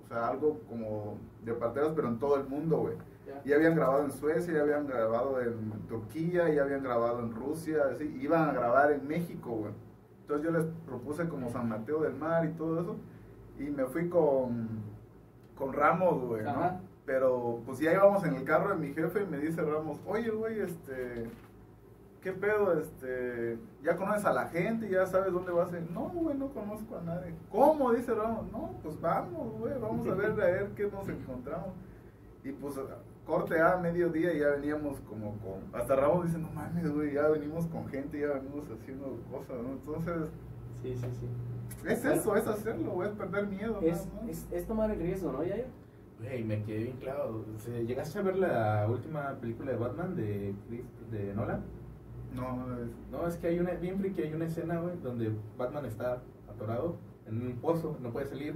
o sea, algo como de parteras, pero en todo el mundo, güey. Ya. Habían grabado en Suecia, ya habían grabado en Turquía, ya habían grabado en Rusia, así, iban a grabar en México, güey. Entonces yo les propuse como San Mateo del Mar y todo eso, y me fui con, con Ramos, güey, ¿no? Pero pues ya íbamos en el carro de mi jefe y me dice Ramos, oye, güey, este, ¿qué pedo? Este, ¿ya conoces a la gente? ¿Ya sabes dónde vas a ir? No, güey, no conozco a nadie. ¿Cómo? Dice Ramos, no, pues vamos, güey, vamos a ver, a ver qué nos encontramos. Y pues corte a mediodía y ya veníamos como con... Hasta Ramos dice, no mames, güey, ya venimos con gente, ya venimos haciendo cosas, ¿no? Entonces, Sí, sí, sí. es eso, es hacerlo, güey, es perder miedo. Es, más. es, es tomar el riesgo, ¿no, Yayo? Güey, me quedé bien claro. ¿Se- ¿Llegaste a ver la última película de Batman de, Chris- de Nolan? No, no es... No, es que hay una, bien friki, hay una escena, güey, donde Batman está atorado en un pozo, no puede salir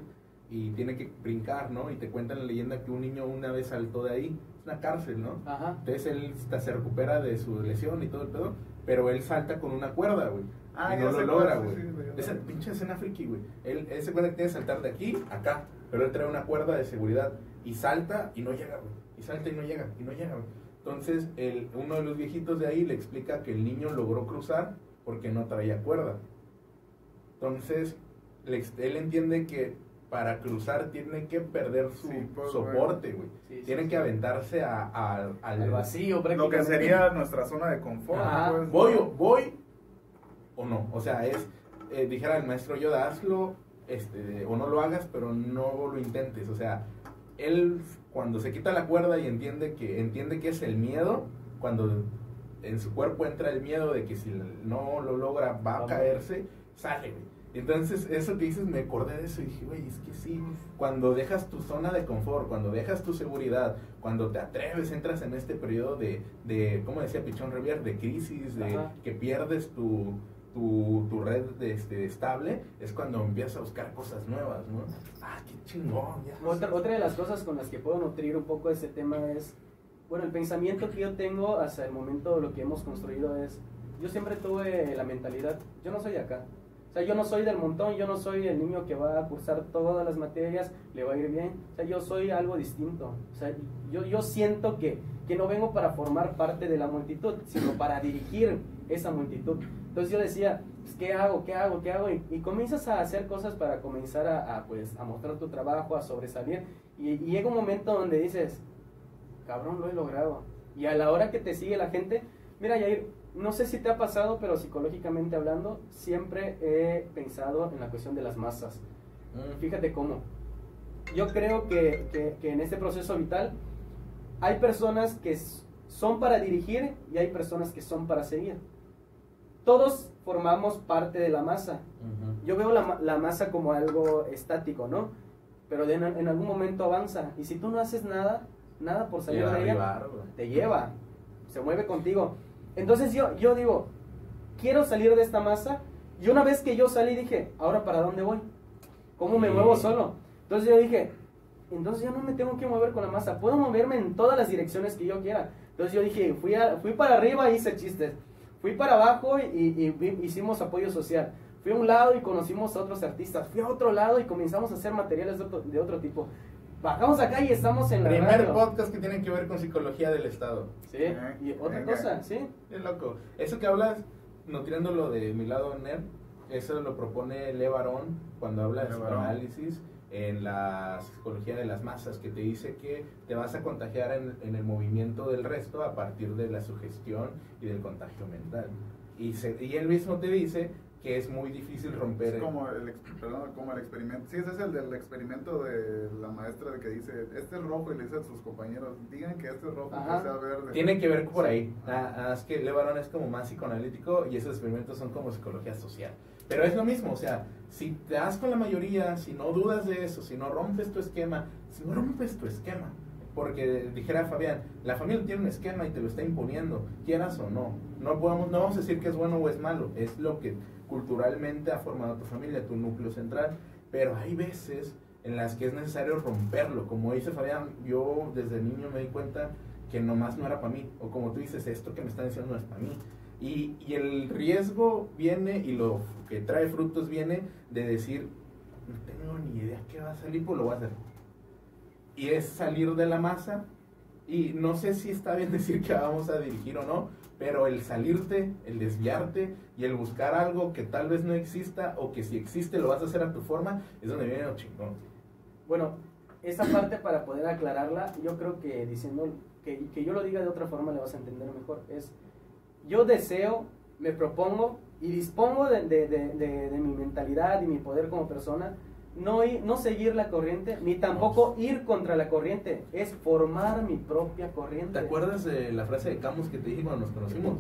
y tiene que brincar, ¿no? Y te cuentan la leyenda que un niño una vez saltó de ahí. Es una cárcel, ¿no? Ajá. Entonces él hasta se recupera de su lesión y todo el pedo, pero él salta con una cuerda, güey. Ah, y no lo logra, sí, güey. sí, güey. Esa pinche escena friki, güey. Él, él se cuenta que tiene que saltar de aquí a acá, pero él trae una cuerda de seguridad y salta y no llega, güey. Y salta y no llega, y no llega, güey. Entonces, el, uno de los viejitos de ahí le explica que el niño logró cruzar porque no traía cuerda. Entonces, le ex- él entiende que para cruzar tiene que perder su Sí, pues, soporte, güey. Sí, sí, Tienen sí. que aventarse a- a- al, Al vacío, Lo que sería nuestra zona de confort. Pues, voy, voy o no. O sea, es, eh, dijera el maestro Yoda, hazlo este, o no lo hagas, pero no lo intentes. O sea, él cuando se quita la cuerda y entiende que, entiende que es el miedo, cuando en su cuerpo entra el miedo de que si no lo logra va a caerse, sale. Entonces, eso que dices, me acordé de eso y dije, güey, es que sí, cuando dejas tu zona de confort, cuando dejas tu seguridad, cuando te atreves, entras en este periodo de, de ¿cómo decía Pichón Revier? De crisis, de Ajá. que pierdes tu, tu, tu red de, este, estable, es cuando empiezas a buscar cosas nuevas, ¿no? Ah, qué chingón. Otra, otra de las cosas con las que puedo nutrir un poco ese tema es, bueno, el pensamiento que yo tengo hasta el momento, lo que hemos construido es, yo siempre tuve la mentalidad, yo no soy acá. O sea, yo no soy del montón, yo no soy el niño que va a cursar todas las materias, le va a ir bien. O sea, yo soy algo distinto. O sea, yo, yo siento que, que no vengo para formar parte de la multitud, sino para dirigir esa multitud. Entonces yo decía, pues, ¿qué hago? ¿Qué hago? ¿Qué hago? Y, y comienzas a hacer cosas para comenzar a, a, pues, a mostrar tu trabajo, a sobresalir. Y, y llega un momento donde dices, cabrón, lo he logrado. Y a la hora que te sigue la gente, mira, Yair, no sé si te ha pasado, pero psicológicamente hablando, siempre he pensado en la cuestión de las masas. Mm. Fíjate cómo. Yo creo que, que- que en este proceso vital hay personas que son para dirigir y hay personas que son para seguir. Todos formamos parte de la masa. Yo veo la, ma- la masa como algo estático, ¿no? Pero de- en, algún momento avanza. Y si tú no haces nada, nada por salir de ella, te lleva, se mueve contigo. Entonces yo, yo digo, quiero salir de esta masa. Y una vez que yo salí dije, ahora para dónde voy? ¿Cómo me Sí. muevo solo? Entonces yo dije, entonces ya no me tengo que mover con la masa, puedo moverme en todas las direcciones que yo quiera. Entonces yo dije, fui, a- fui para arriba y hice chistes. Fui para abajo y, y- y hicimos apoyo social. Fui a un lado y conocimos a otros artistas. Fui a otro lado y comenzamos a hacer materiales de otro, de otro tipo. Bajamos acá y estamos en la Primer radio. podcast que tiene que ver con psicología del Estado. Sí, y otra cosa, sí. Qué loco. Eso que hablas, nutriendo lo de mi lado nerd, eso lo propone Le Barón cuando habla de Le Barón. En la psicología de las masas, que te dice que te vas a contagiar en, en el movimiento del resto a partir de la sugestión y del contagio mental. Y, se- y él mismo te dice que es muy difícil romper... Es como el, perdón, como el experimento. Sí, ese es el del experimento de la maestra de que dice, este es rojo y le dice a sus compañeros, digan que este es rojo, Ajá. que sea verde. Tiene que ver por ahí. Ah, ah, es que Le Barón es como más psicoanalítico y esos experimentos son como psicología social. Pero es lo mismo, o sea, si te das con la mayoría, si no dudas de eso, si no rompes tu esquema, si no rompes tu esquema, porque dijera Fabián, la familia tiene un esquema y te lo está imponiendo, quieras o no. No, podemos, no vamos a decir que es bueno o es malo, es lo que culturalmente ha formado tu familia, tu núcleo central. Pero hay veces en las que es necesario romperlo. Como dice Fabián, yo desde niño me di cuenta que nomás no era para mí. O como tú dices, esto que me están diciendo no es para mí. Y, y el riesgo viene y lo que trae frutos viene de decir, no tengo ni idea qué va a salir, pues lo voy a hacer. Y es salir de la masa. Y no sé si está bien *laughs* decir que vamos a dirigir o no, pero el salirte, el desviarte y el buscar algo que tal vez no exista o que si existe lo vas a hacer a tu forma, es donde viene lo chingón. Bueno, esa parte para poder aclararla, yo creo que diciendo que, que yo lo diga de otra forma le vas a entender mejor. Es, yo deseo, me propongo y dispongo de, de- de- de- de mi mentalidad y mi poder como persona, no, no seguir la corriente, ni tampoco ir contra la corriente, es formar mi propia corriente. ¿Te acuerdas de la frase de Camus que te dije cuando nos conocimos?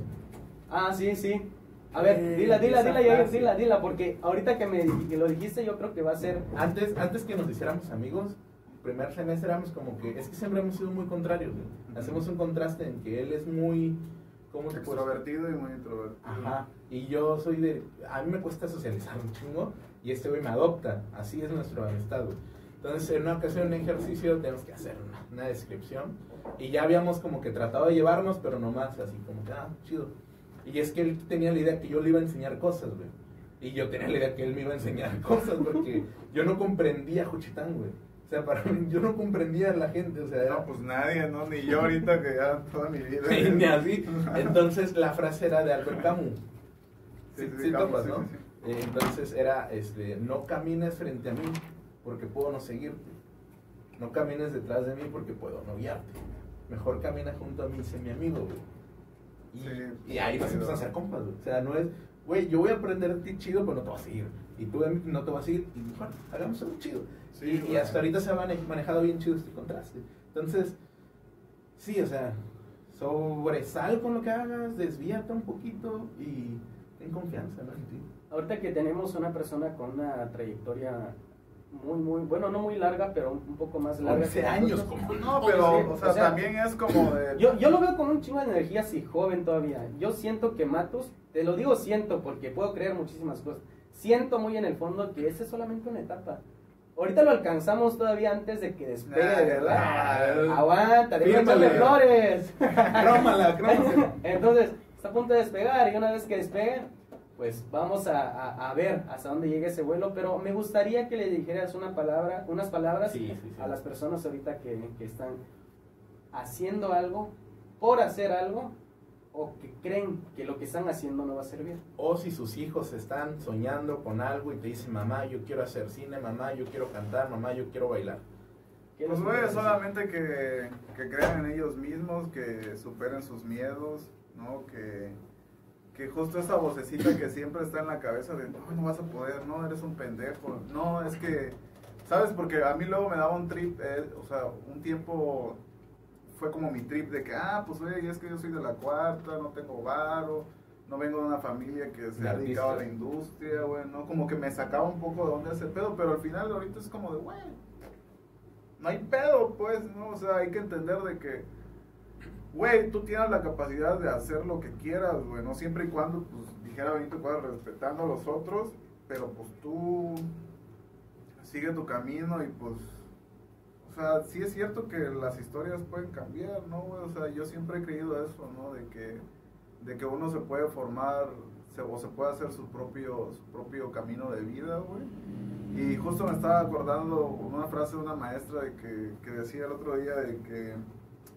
Ah, sí, sí. A ver, Eh, dila, dila, dila, frase. dila, dila, porque ahorita que me que lo dijiste yo creo que va a ser... Antes, antes que nos hiciéramos amigos, primer semestre éramos como que, es que siempre hemos sido muy contrarios. Hacemos un contraste en que él es muy, ¿cómo te Extrovertido y muy introvertido. Ajá. Y yo soy de. A mí me cuesta socializar un chingo. Y este güey me adopta. Así es nuestro amistad, güey. Entonces, en una ocasión, en ejercicio, tenemos que hacer una, una descripción. Y ya habíamos como que tratado de llevarnos, pero nomás así como que, ah, chido. Y es que él tenía la idea que yo le iba a enseñar cosas, güey. Y yo tenía la idea que él me iba a enseñar *laughs* cosas, porque yo no comprendía Juchitán, güey. O sea, para mí, yo no comprendía a la gente, o sea, era No, pues nadie, ¿no? Ni yo ahorita que ya toda mi vida. Sí, ni así. *laughs* Entonces la frase era de Albert Camus. Sí, Sí, sí, sí Camus, topas, sí, ¿no? Eh, Entonces era, este, no camines frente a mí porque puedo no seguirte. No camines detrás de mí porque puedo no guiarte. Mejor camina junto a mí, sé mi amigo, güey. Y, y ahí nos empiezan a hacer compas, güey. O sea, no es, güey, yo voy a aprender de ti chido, pero no te voy a seguir. Y tú no te vas a seguir. Y mejor, hagamos algo chido. Sí, y, y güey. hasta ahorita se ha mane- manejado bien chido este contraste. Entonces, sí, o sea, sobresal con lo que hagas, desvíate un poquito y ten confianza, ¿no? En ti. Ahorita que tenemos una persona con una trayectoria muy, muy, bueno, no muy larga, pero un, poco más larga. 11 que años, como No, pero, Sí, o sea, o sea, también es como de. *laughs* Yo, yo lo veo con un chingo de energía así joven todavía. Yo siento que Matus, te lo digo siento porque puedo creer muchísimas cosas. Siento muy en el fondo que esa es solamente una etapa. Ahorita lo alcanzamos todavía antes de que despegue, Nah, verdad. nah. Aguanta, déjame flores. *laughs* Crómala, crómala. Entonces, está a punto de despegar y una vez que despegue, pues vamos a, a- a ver hasta dónde llega ese vuelo, pero me gustaría que le dijeras una palabra, unas palabras Sí, sí, sí. a las personas ahorita que, que están haciendo algo por hacer algo o que creen que lo que están haciendo no va a servir. O si sus hijos están soñando con algo y te dicen, mamá, yo quiero hacer cine, mamá, yo quiero cantar, mamá, yo quiero bailar. ¿Qué Pues puedes decir? solamente que, que crean en ellos mismos, que superen sus miedos, ¿no? Que, que justo esa vocecita que siempre está en la cabeza de, no, no vas a poder, no, eres un pendejo. No, es que, ¿sabes? Porque a mí luego me daba un trip, eh, o sea, un tiempo fue como mi trip de que, ah, pues güey, es que yo soy de la cuarta, no tengo varo, no vengo de una familia que se ha dedicado a la industria, güey, ¿no? Como que me sacaba un poco de donde ese pedo, pero al final ahorita es como de, güey, no hay pedo, pues, ¿no? O sea, hay que entender de que, güey, tú tienes la capacidad de hacer lo que quieras, güey, ¿no? Siempre y cuando, pues, dijera Benito Cuadra, respetando a los otros, pero pues tú sigue tu camino y pues, sea, sí es cierto que las historias pueden cambiar, ¿no? O sea, yo siempre he creído eso, ¿no? De que, de que uno se puede formar se- o se puede hacer su propio, su propio camino de vida, güey. Y justo me estaba acordando una frase de una maestra de que, que decía el otro día de que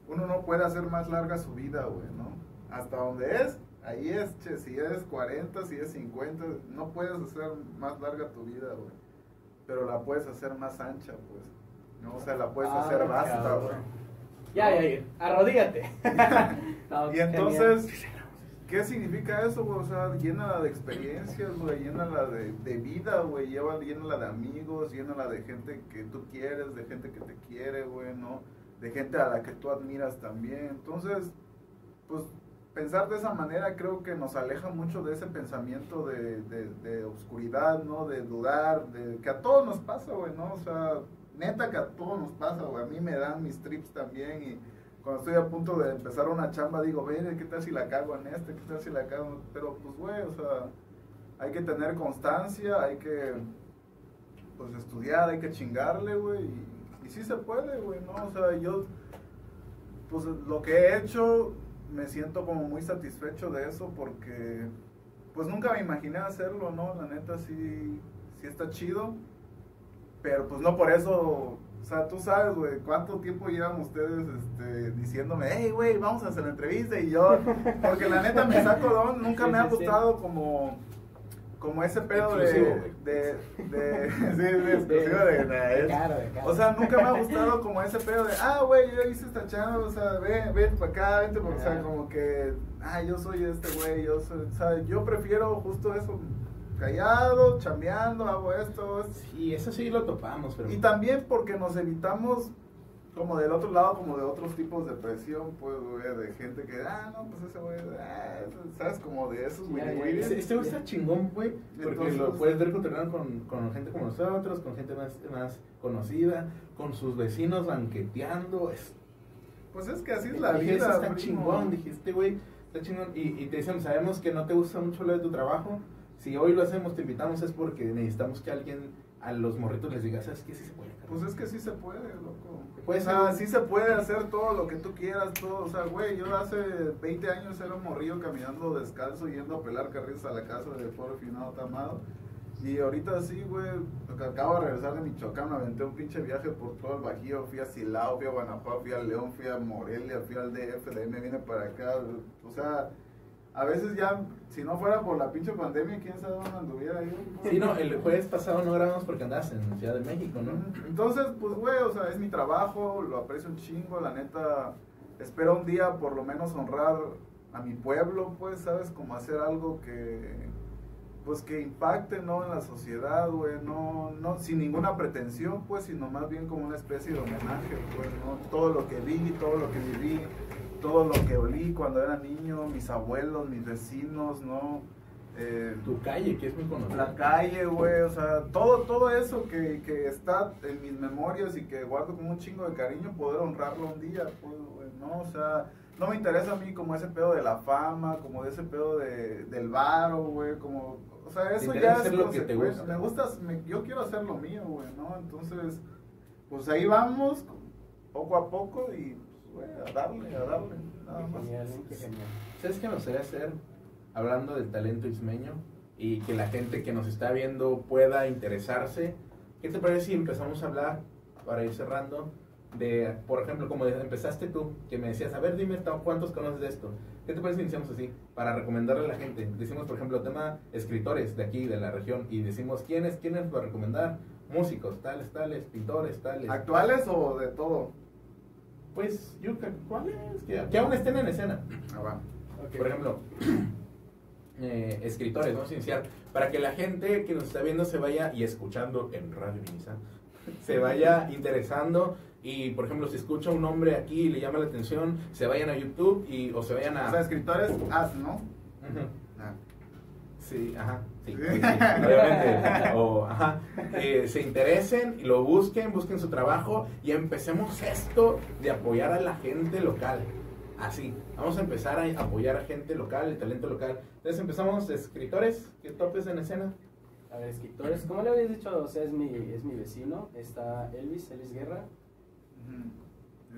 uno no puede hacer más larga su vida, güey, ¿no? Hasta donde es, ahí es, che, si es 40, si es 50, no puedes hacer más larga tu vida, güey. Pero la puedes hacer más ancha, pues. ¿No? O sea, la puedes Ah, hacer cabrón. güey. Ya, ya, ya, arrodígate. *laughs* *laughs* No, Y entonces, ¿qué significa eso, güey? O sea, llénala de experiencias, güey, llénala de, de vida, güey, llénala de amigos, llénala de gente que tú quieres, de gente que te quiere, güey, ¿no? De gente a la que tú admiras también. Entonces, pues, pensar de esa manera creo que nos aleja mucho de ese pensamiento de, de, de oscuridad, ¿no? De dudar, de que a todos nos pasa, güey, ¿no? O sea, neta que a todos nos pasa, güey. A mí me dan mis trips también y cuando estoy a punto de empezar una chamba digo, ve, ¿qué tal si la cago en este? ¿Qué tal si la cago? Pero pues, güey, o sea, hay que tener constancia, hay que, pues, estudiar, hay que chingarle, güey. Y, y sí se puede, güey, ¿no? O sea, yo, pues, lo que he hecho, me siento como muy satisfecho de eso porque, pues, nunca me imaginé hacerlo, ¿no? La neta sí, sí está chido. Pero pues no por eso, o sea, tú sabes, güey, cuánto tiempo llevan ustedes este, diciéndome, hey, güey, vamos a hacer la entrevista y yo, *laughs* porque la neta me saco don, nunca me ha gustado como, como ese pedo de, de, de, *laughs* sí, de exclusivo de, o sea, nunca me ha gustado como ese pedo de, ah, güey, yo hice esta chamba, o sea, ven, ven para acá, vente, porque, o sea, como que, ah, yo soy este güey, yo soy, o sea, yo prefiero justo eso, callado, chambeando, hago esto. Sí, eso sí lo topamos, pero... Y también porque nos evitamos, como del otro lado, como de otros tipos de presión, pues, güey, de gente que, ah, no, pues ese güey, ah, ¿sabes? Como de esos güey. güey. Este, este güey está chingón, güey, porque Entonces- lo puedes ver cotorreando con, con gente como nosotros, con gente más, más conocida, con sus vecinos banqueteando. Es, Pues es que así es la dije, vida, "Eso está primo. chingón, dije, este güey está chingón. Y, y te dicen, sabemos que no te gusta mucho lo de tu trabajo. Si hoy lo hacemos, te invitamos, es porque necesitamos que alguien a los morritos les diga, ¿sabes qué? Sí se puede. carnal". Pues es que sí se puede, loco. Sea, ser. sí se puede hacer todo lo que tú quieras, todo. O sea, güey, yo hace 20 años era un morrillo caminando descalzo, yendo a pelar carriles a la casa de pobre finado tamado. Y ahorita sí, güey, acabo de regresar de Michoacán, me aventé un pinche viaje por todo el Bajío, fui a Silao, fui a Guanajuato, fui a León, fui a Morelia, fui al DF, de ahí me vine para acá. O sea, a veces ya, si no fuera por la pinche pandemia, quién sabe dónde anduviera yo. Sí, no, el jueves pasado no grabamos porque andabas en Ciudad de México, ¿no? Entonces, pues, güey, o sea, es mi trabajo, lo aprecio un chingo, la neta. Espero un día por lo menos honrar a mi pueblo, pues, ¿sabes? Como hacer algo que, pues, que impacte, ¿no? En la sociedad, güey, no, no, sin ninguna pretensión, pues, sino más bien como una especie de homenaje, pues, ¿no? Todo lo que vi, todo lo que viví, todo lo que olí cuando era niño, mis abuelos, mis vecinos, ¿no? Eh, Tu calle, que es muy conocida. la calle, güey, o sea, todo, todo eso que, que está en mis memorias y que guardo con un chingo de cariño, poder honrarlo un día, pues, güey, ¿no? O sea, no me interesa a mí como ese pedo de la fama, como de ese pedo de, del varo, güey, como, o sea, eso ya es lo que te gusta. Me gusta, me- yo quiero hacer lo mío, güey, ¿no? Entonces, pues ahí vamos, poco a poco y, güey, a darle, a darle, nada más. genial, ¿eh? genial. ¿Sabes qué me gustaría hacer? Hablando del talento ismeño y que la gente que nos está viendo pueda interesarse. ¿Qué te parece si empezamos a hablar, para ir cerrando, de, por ejemplo, como empezaste tú, que me decías, a ver, dime cuántos conoces de esto. ¿Qué te parece si iniciamos así? Para recomendarle a la gente. Decimos, por ejemplo, tema escritores de aquí, de la región, y decimos, ¿quiénes, quiénes para recomendar? Músicos, tales, tales, pintores, tales. ¿Actuales o de todo? Pues, yo, ¿cuáles? Que, que aún estén en escena. Ah, va. Por ejemplo, *clears throat* eh, escritores, vamos a iniciar, para que la gente que nos está viendo se vaya y escuchando en Radio Minisa, *laughs* se vaya interesando y, por ejemplo, si escucha un nombre aquí y le llama la atención, se vayan a YouTube y, o se vayan a... O sea, escritores, as, ¿no? Ah. Sí, ajá, obviamente. O, ajá, eh, se interesen y lo busquen, busquen su trabajo y empecemos esto de apoyar a la gente local. Así, vamos a empezar a apoyar a gente local, el talento local. Entonces empezamos, escritores, ¿qué topes en escena? A ver, escritores, como le habías dicho, o sea, es mi, es mi vecino, está Elvis, Elvis Guerra.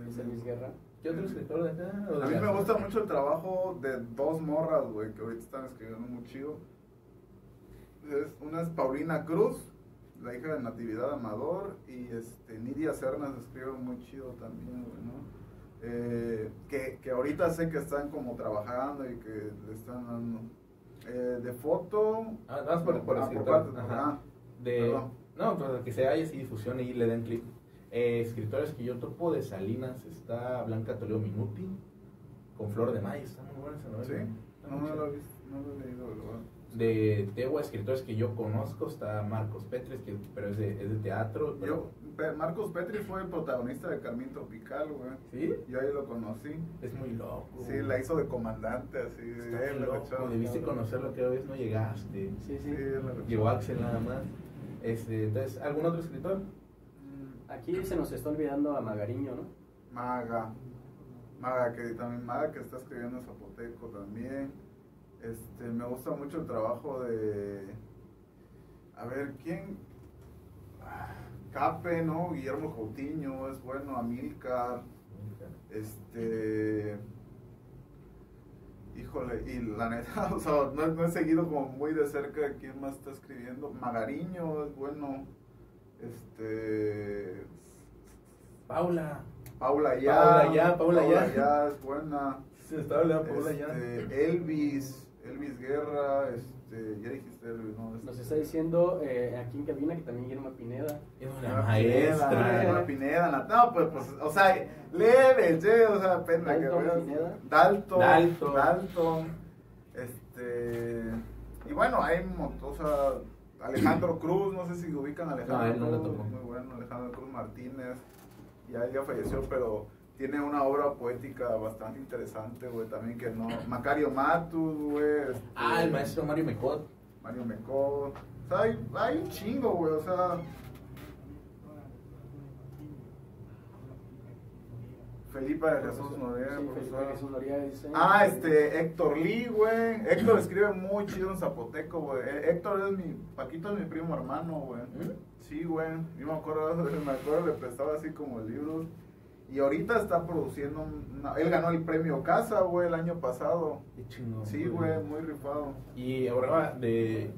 Es Elvis Guerra. ¿Qué otro escritor de acá? a mí me gusta mucho el trabajo de dos morras, güey, que ahorita están escribiendo muy chido. Es, una es Paulina Cruz, la hija de Natividad Amador, y este, Nidia Cernas escribe muy chido también, güey, ¿no? Eh, que, que, ahorita sé que están como trabajando y que le están dando eh, de foto. Ah, más por, por, ah, de, no, pues que se haya así difusión y le den clic. Eh, escritores que yo topo de Salinas está Blanca Toledo Minuti con Flor de Mayo, está muy buena esa novela. Sí, no, no, lo, he visto, no lo he leído, de Tegua, escritores que yo conozco, está Marcos Petris, que, pero es de, es de teatro. Yo, Marcos Petri fue el protagonista de Carmín Tropical, güey. ¿Sí? Yo ahí lo conocí. Es muy loco. Sí, la hizo de comandante, así. Está él, loco. Debiste conocerlo, que a veces no llegaste. Sí, sí. Llegó Axel nada más. Este, entonces, ¿algún otro escritor? Mm, aquí se nos está olvidando a Magariño, ¿no? Maga. Maga, que también Maga que está escribiendo Zapoteco también. Este, me gusta mucho el trabajo de. A ver, ¿quién? Cape, ¿no? Guillermo Coutinho, es bueno, Amilcar. Este. Híjole, y la neta, *laughs* o sea, no, he seguido como muy de cerca quién más está escribiendo. Magariño es bueno. Este. Paula. Paula ya. Paula ya, Paula, Paula ya. es buena. Sí, está hablando Paula ya. Este, Elvis. Elvis Guerra, este, ya dijiste Elvis, ¿no? Nos está diciendo eh, aquí en cabina que también Guillermo Pineda. Una maestra. Guillermo Pineda, no, pues, pues, o sea, leve, che, o sea, pena que veas. Pineda. Dalton, Dalton. Dalton, este, y bueno, hay, o sea, Alejandro Cruz, no sé si ubican a Alejandro no, Cruz, muy bueno, Alejandro Cruz Martínez, ya, ya falleció, pero tiene una obra poética bastante interesante, güey, también que no... Macario Matus, güey. Este, ah, el maestro Mario Mecot. Mario Mecot. O sea, hay, hay un chingo, güey, o sea... Felipe de Jesús Noriega, sí, Ah, este, Héctor Lee, güey. Héctor escribe muy chido en zapoteco, güey. Eh, Héctor es mi, Paquito es mi primo hermano, güey. ¿Mm? Sí, güey. Yo me acuerdo, *laughs* me acuerdo, le prestaba así como libros. Y ahorita está produciendo. él ganó el premio Casa, güey, el año pasado. Qué chingón. Sí, güey, muy rifado. Y ahora de.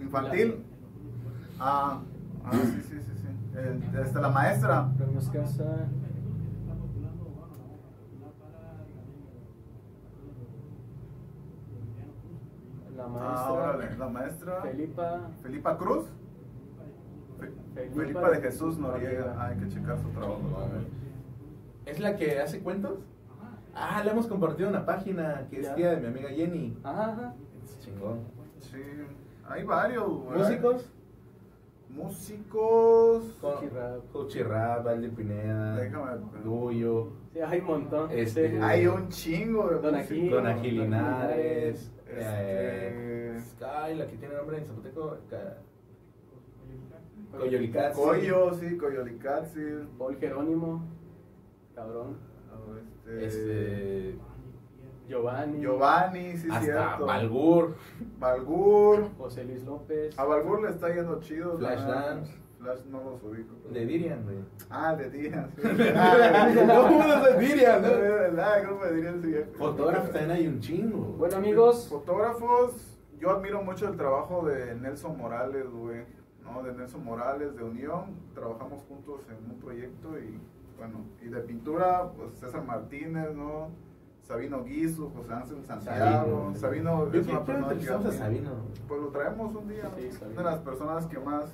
Infantil. Ah, ah sí, sí, sí. sí. El, este, la maestra. Premios Casa. La maestra. Ah, órale, la maestra. Felipa. Felipa Cruz. Felipa de Jesús Noriega. hay que checar su trabajo. ¿Es la que hace cuentos? Ah, la hemos compartido una página que es tía de mi amiga Jenny. Ajá, Es chingón. Sí, hay varios, ¿Músicos? Músicos. Cochi Rap, Valdir Pineda. Déjame. Duyo. Sí, hay un montón. Este, hay un chingo de Don Agil, Don Agilinares. Este... Eh, Sky, la que tiene nombre en Zapoteco. Coyolicatzi. Coyo, sí, Coyolicatzi. Paul Jerónimo, cabrón. este, este... Giovanni. Giovanni, sí, Hasta cierto. Balgur. Balgur. José Luis López. A Balgur le está yendo chido. Flashdance. Flash no los ubico. De Dirian, güey. Ah, de Dirian. Sí. *laughs* No, uno de Dirian, No, ¿no? de verdad, el grupo de Dirian sí. Fotógrafos también hay un chingo. Bueno, amigos, Fotógrafos, yo admiro mucho el trabajo de Nelson Morales, güey. ¿No? De Nelson Morales, de Unión. Trabajamos juntos en un proyecto y, bueno, y de pintura, pues César Martínez, ¿no? Sabino Guizo, José Ángel Santiago. Sabino, Yo es una persona que a. Sabino. Pues lo traemos un día. Sí, ¿no? Sabino. Una de las personas que más,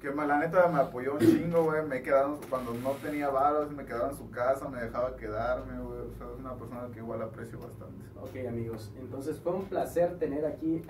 que la neta me apoyó un chingo, güey. Me quedaron, cuando no tenía varos, me quedaba en su casa, me dejaba quedarme, güey. O sea, es una persona que igual aprecio bastante. ok amigos, entonces fue un placer tener aquí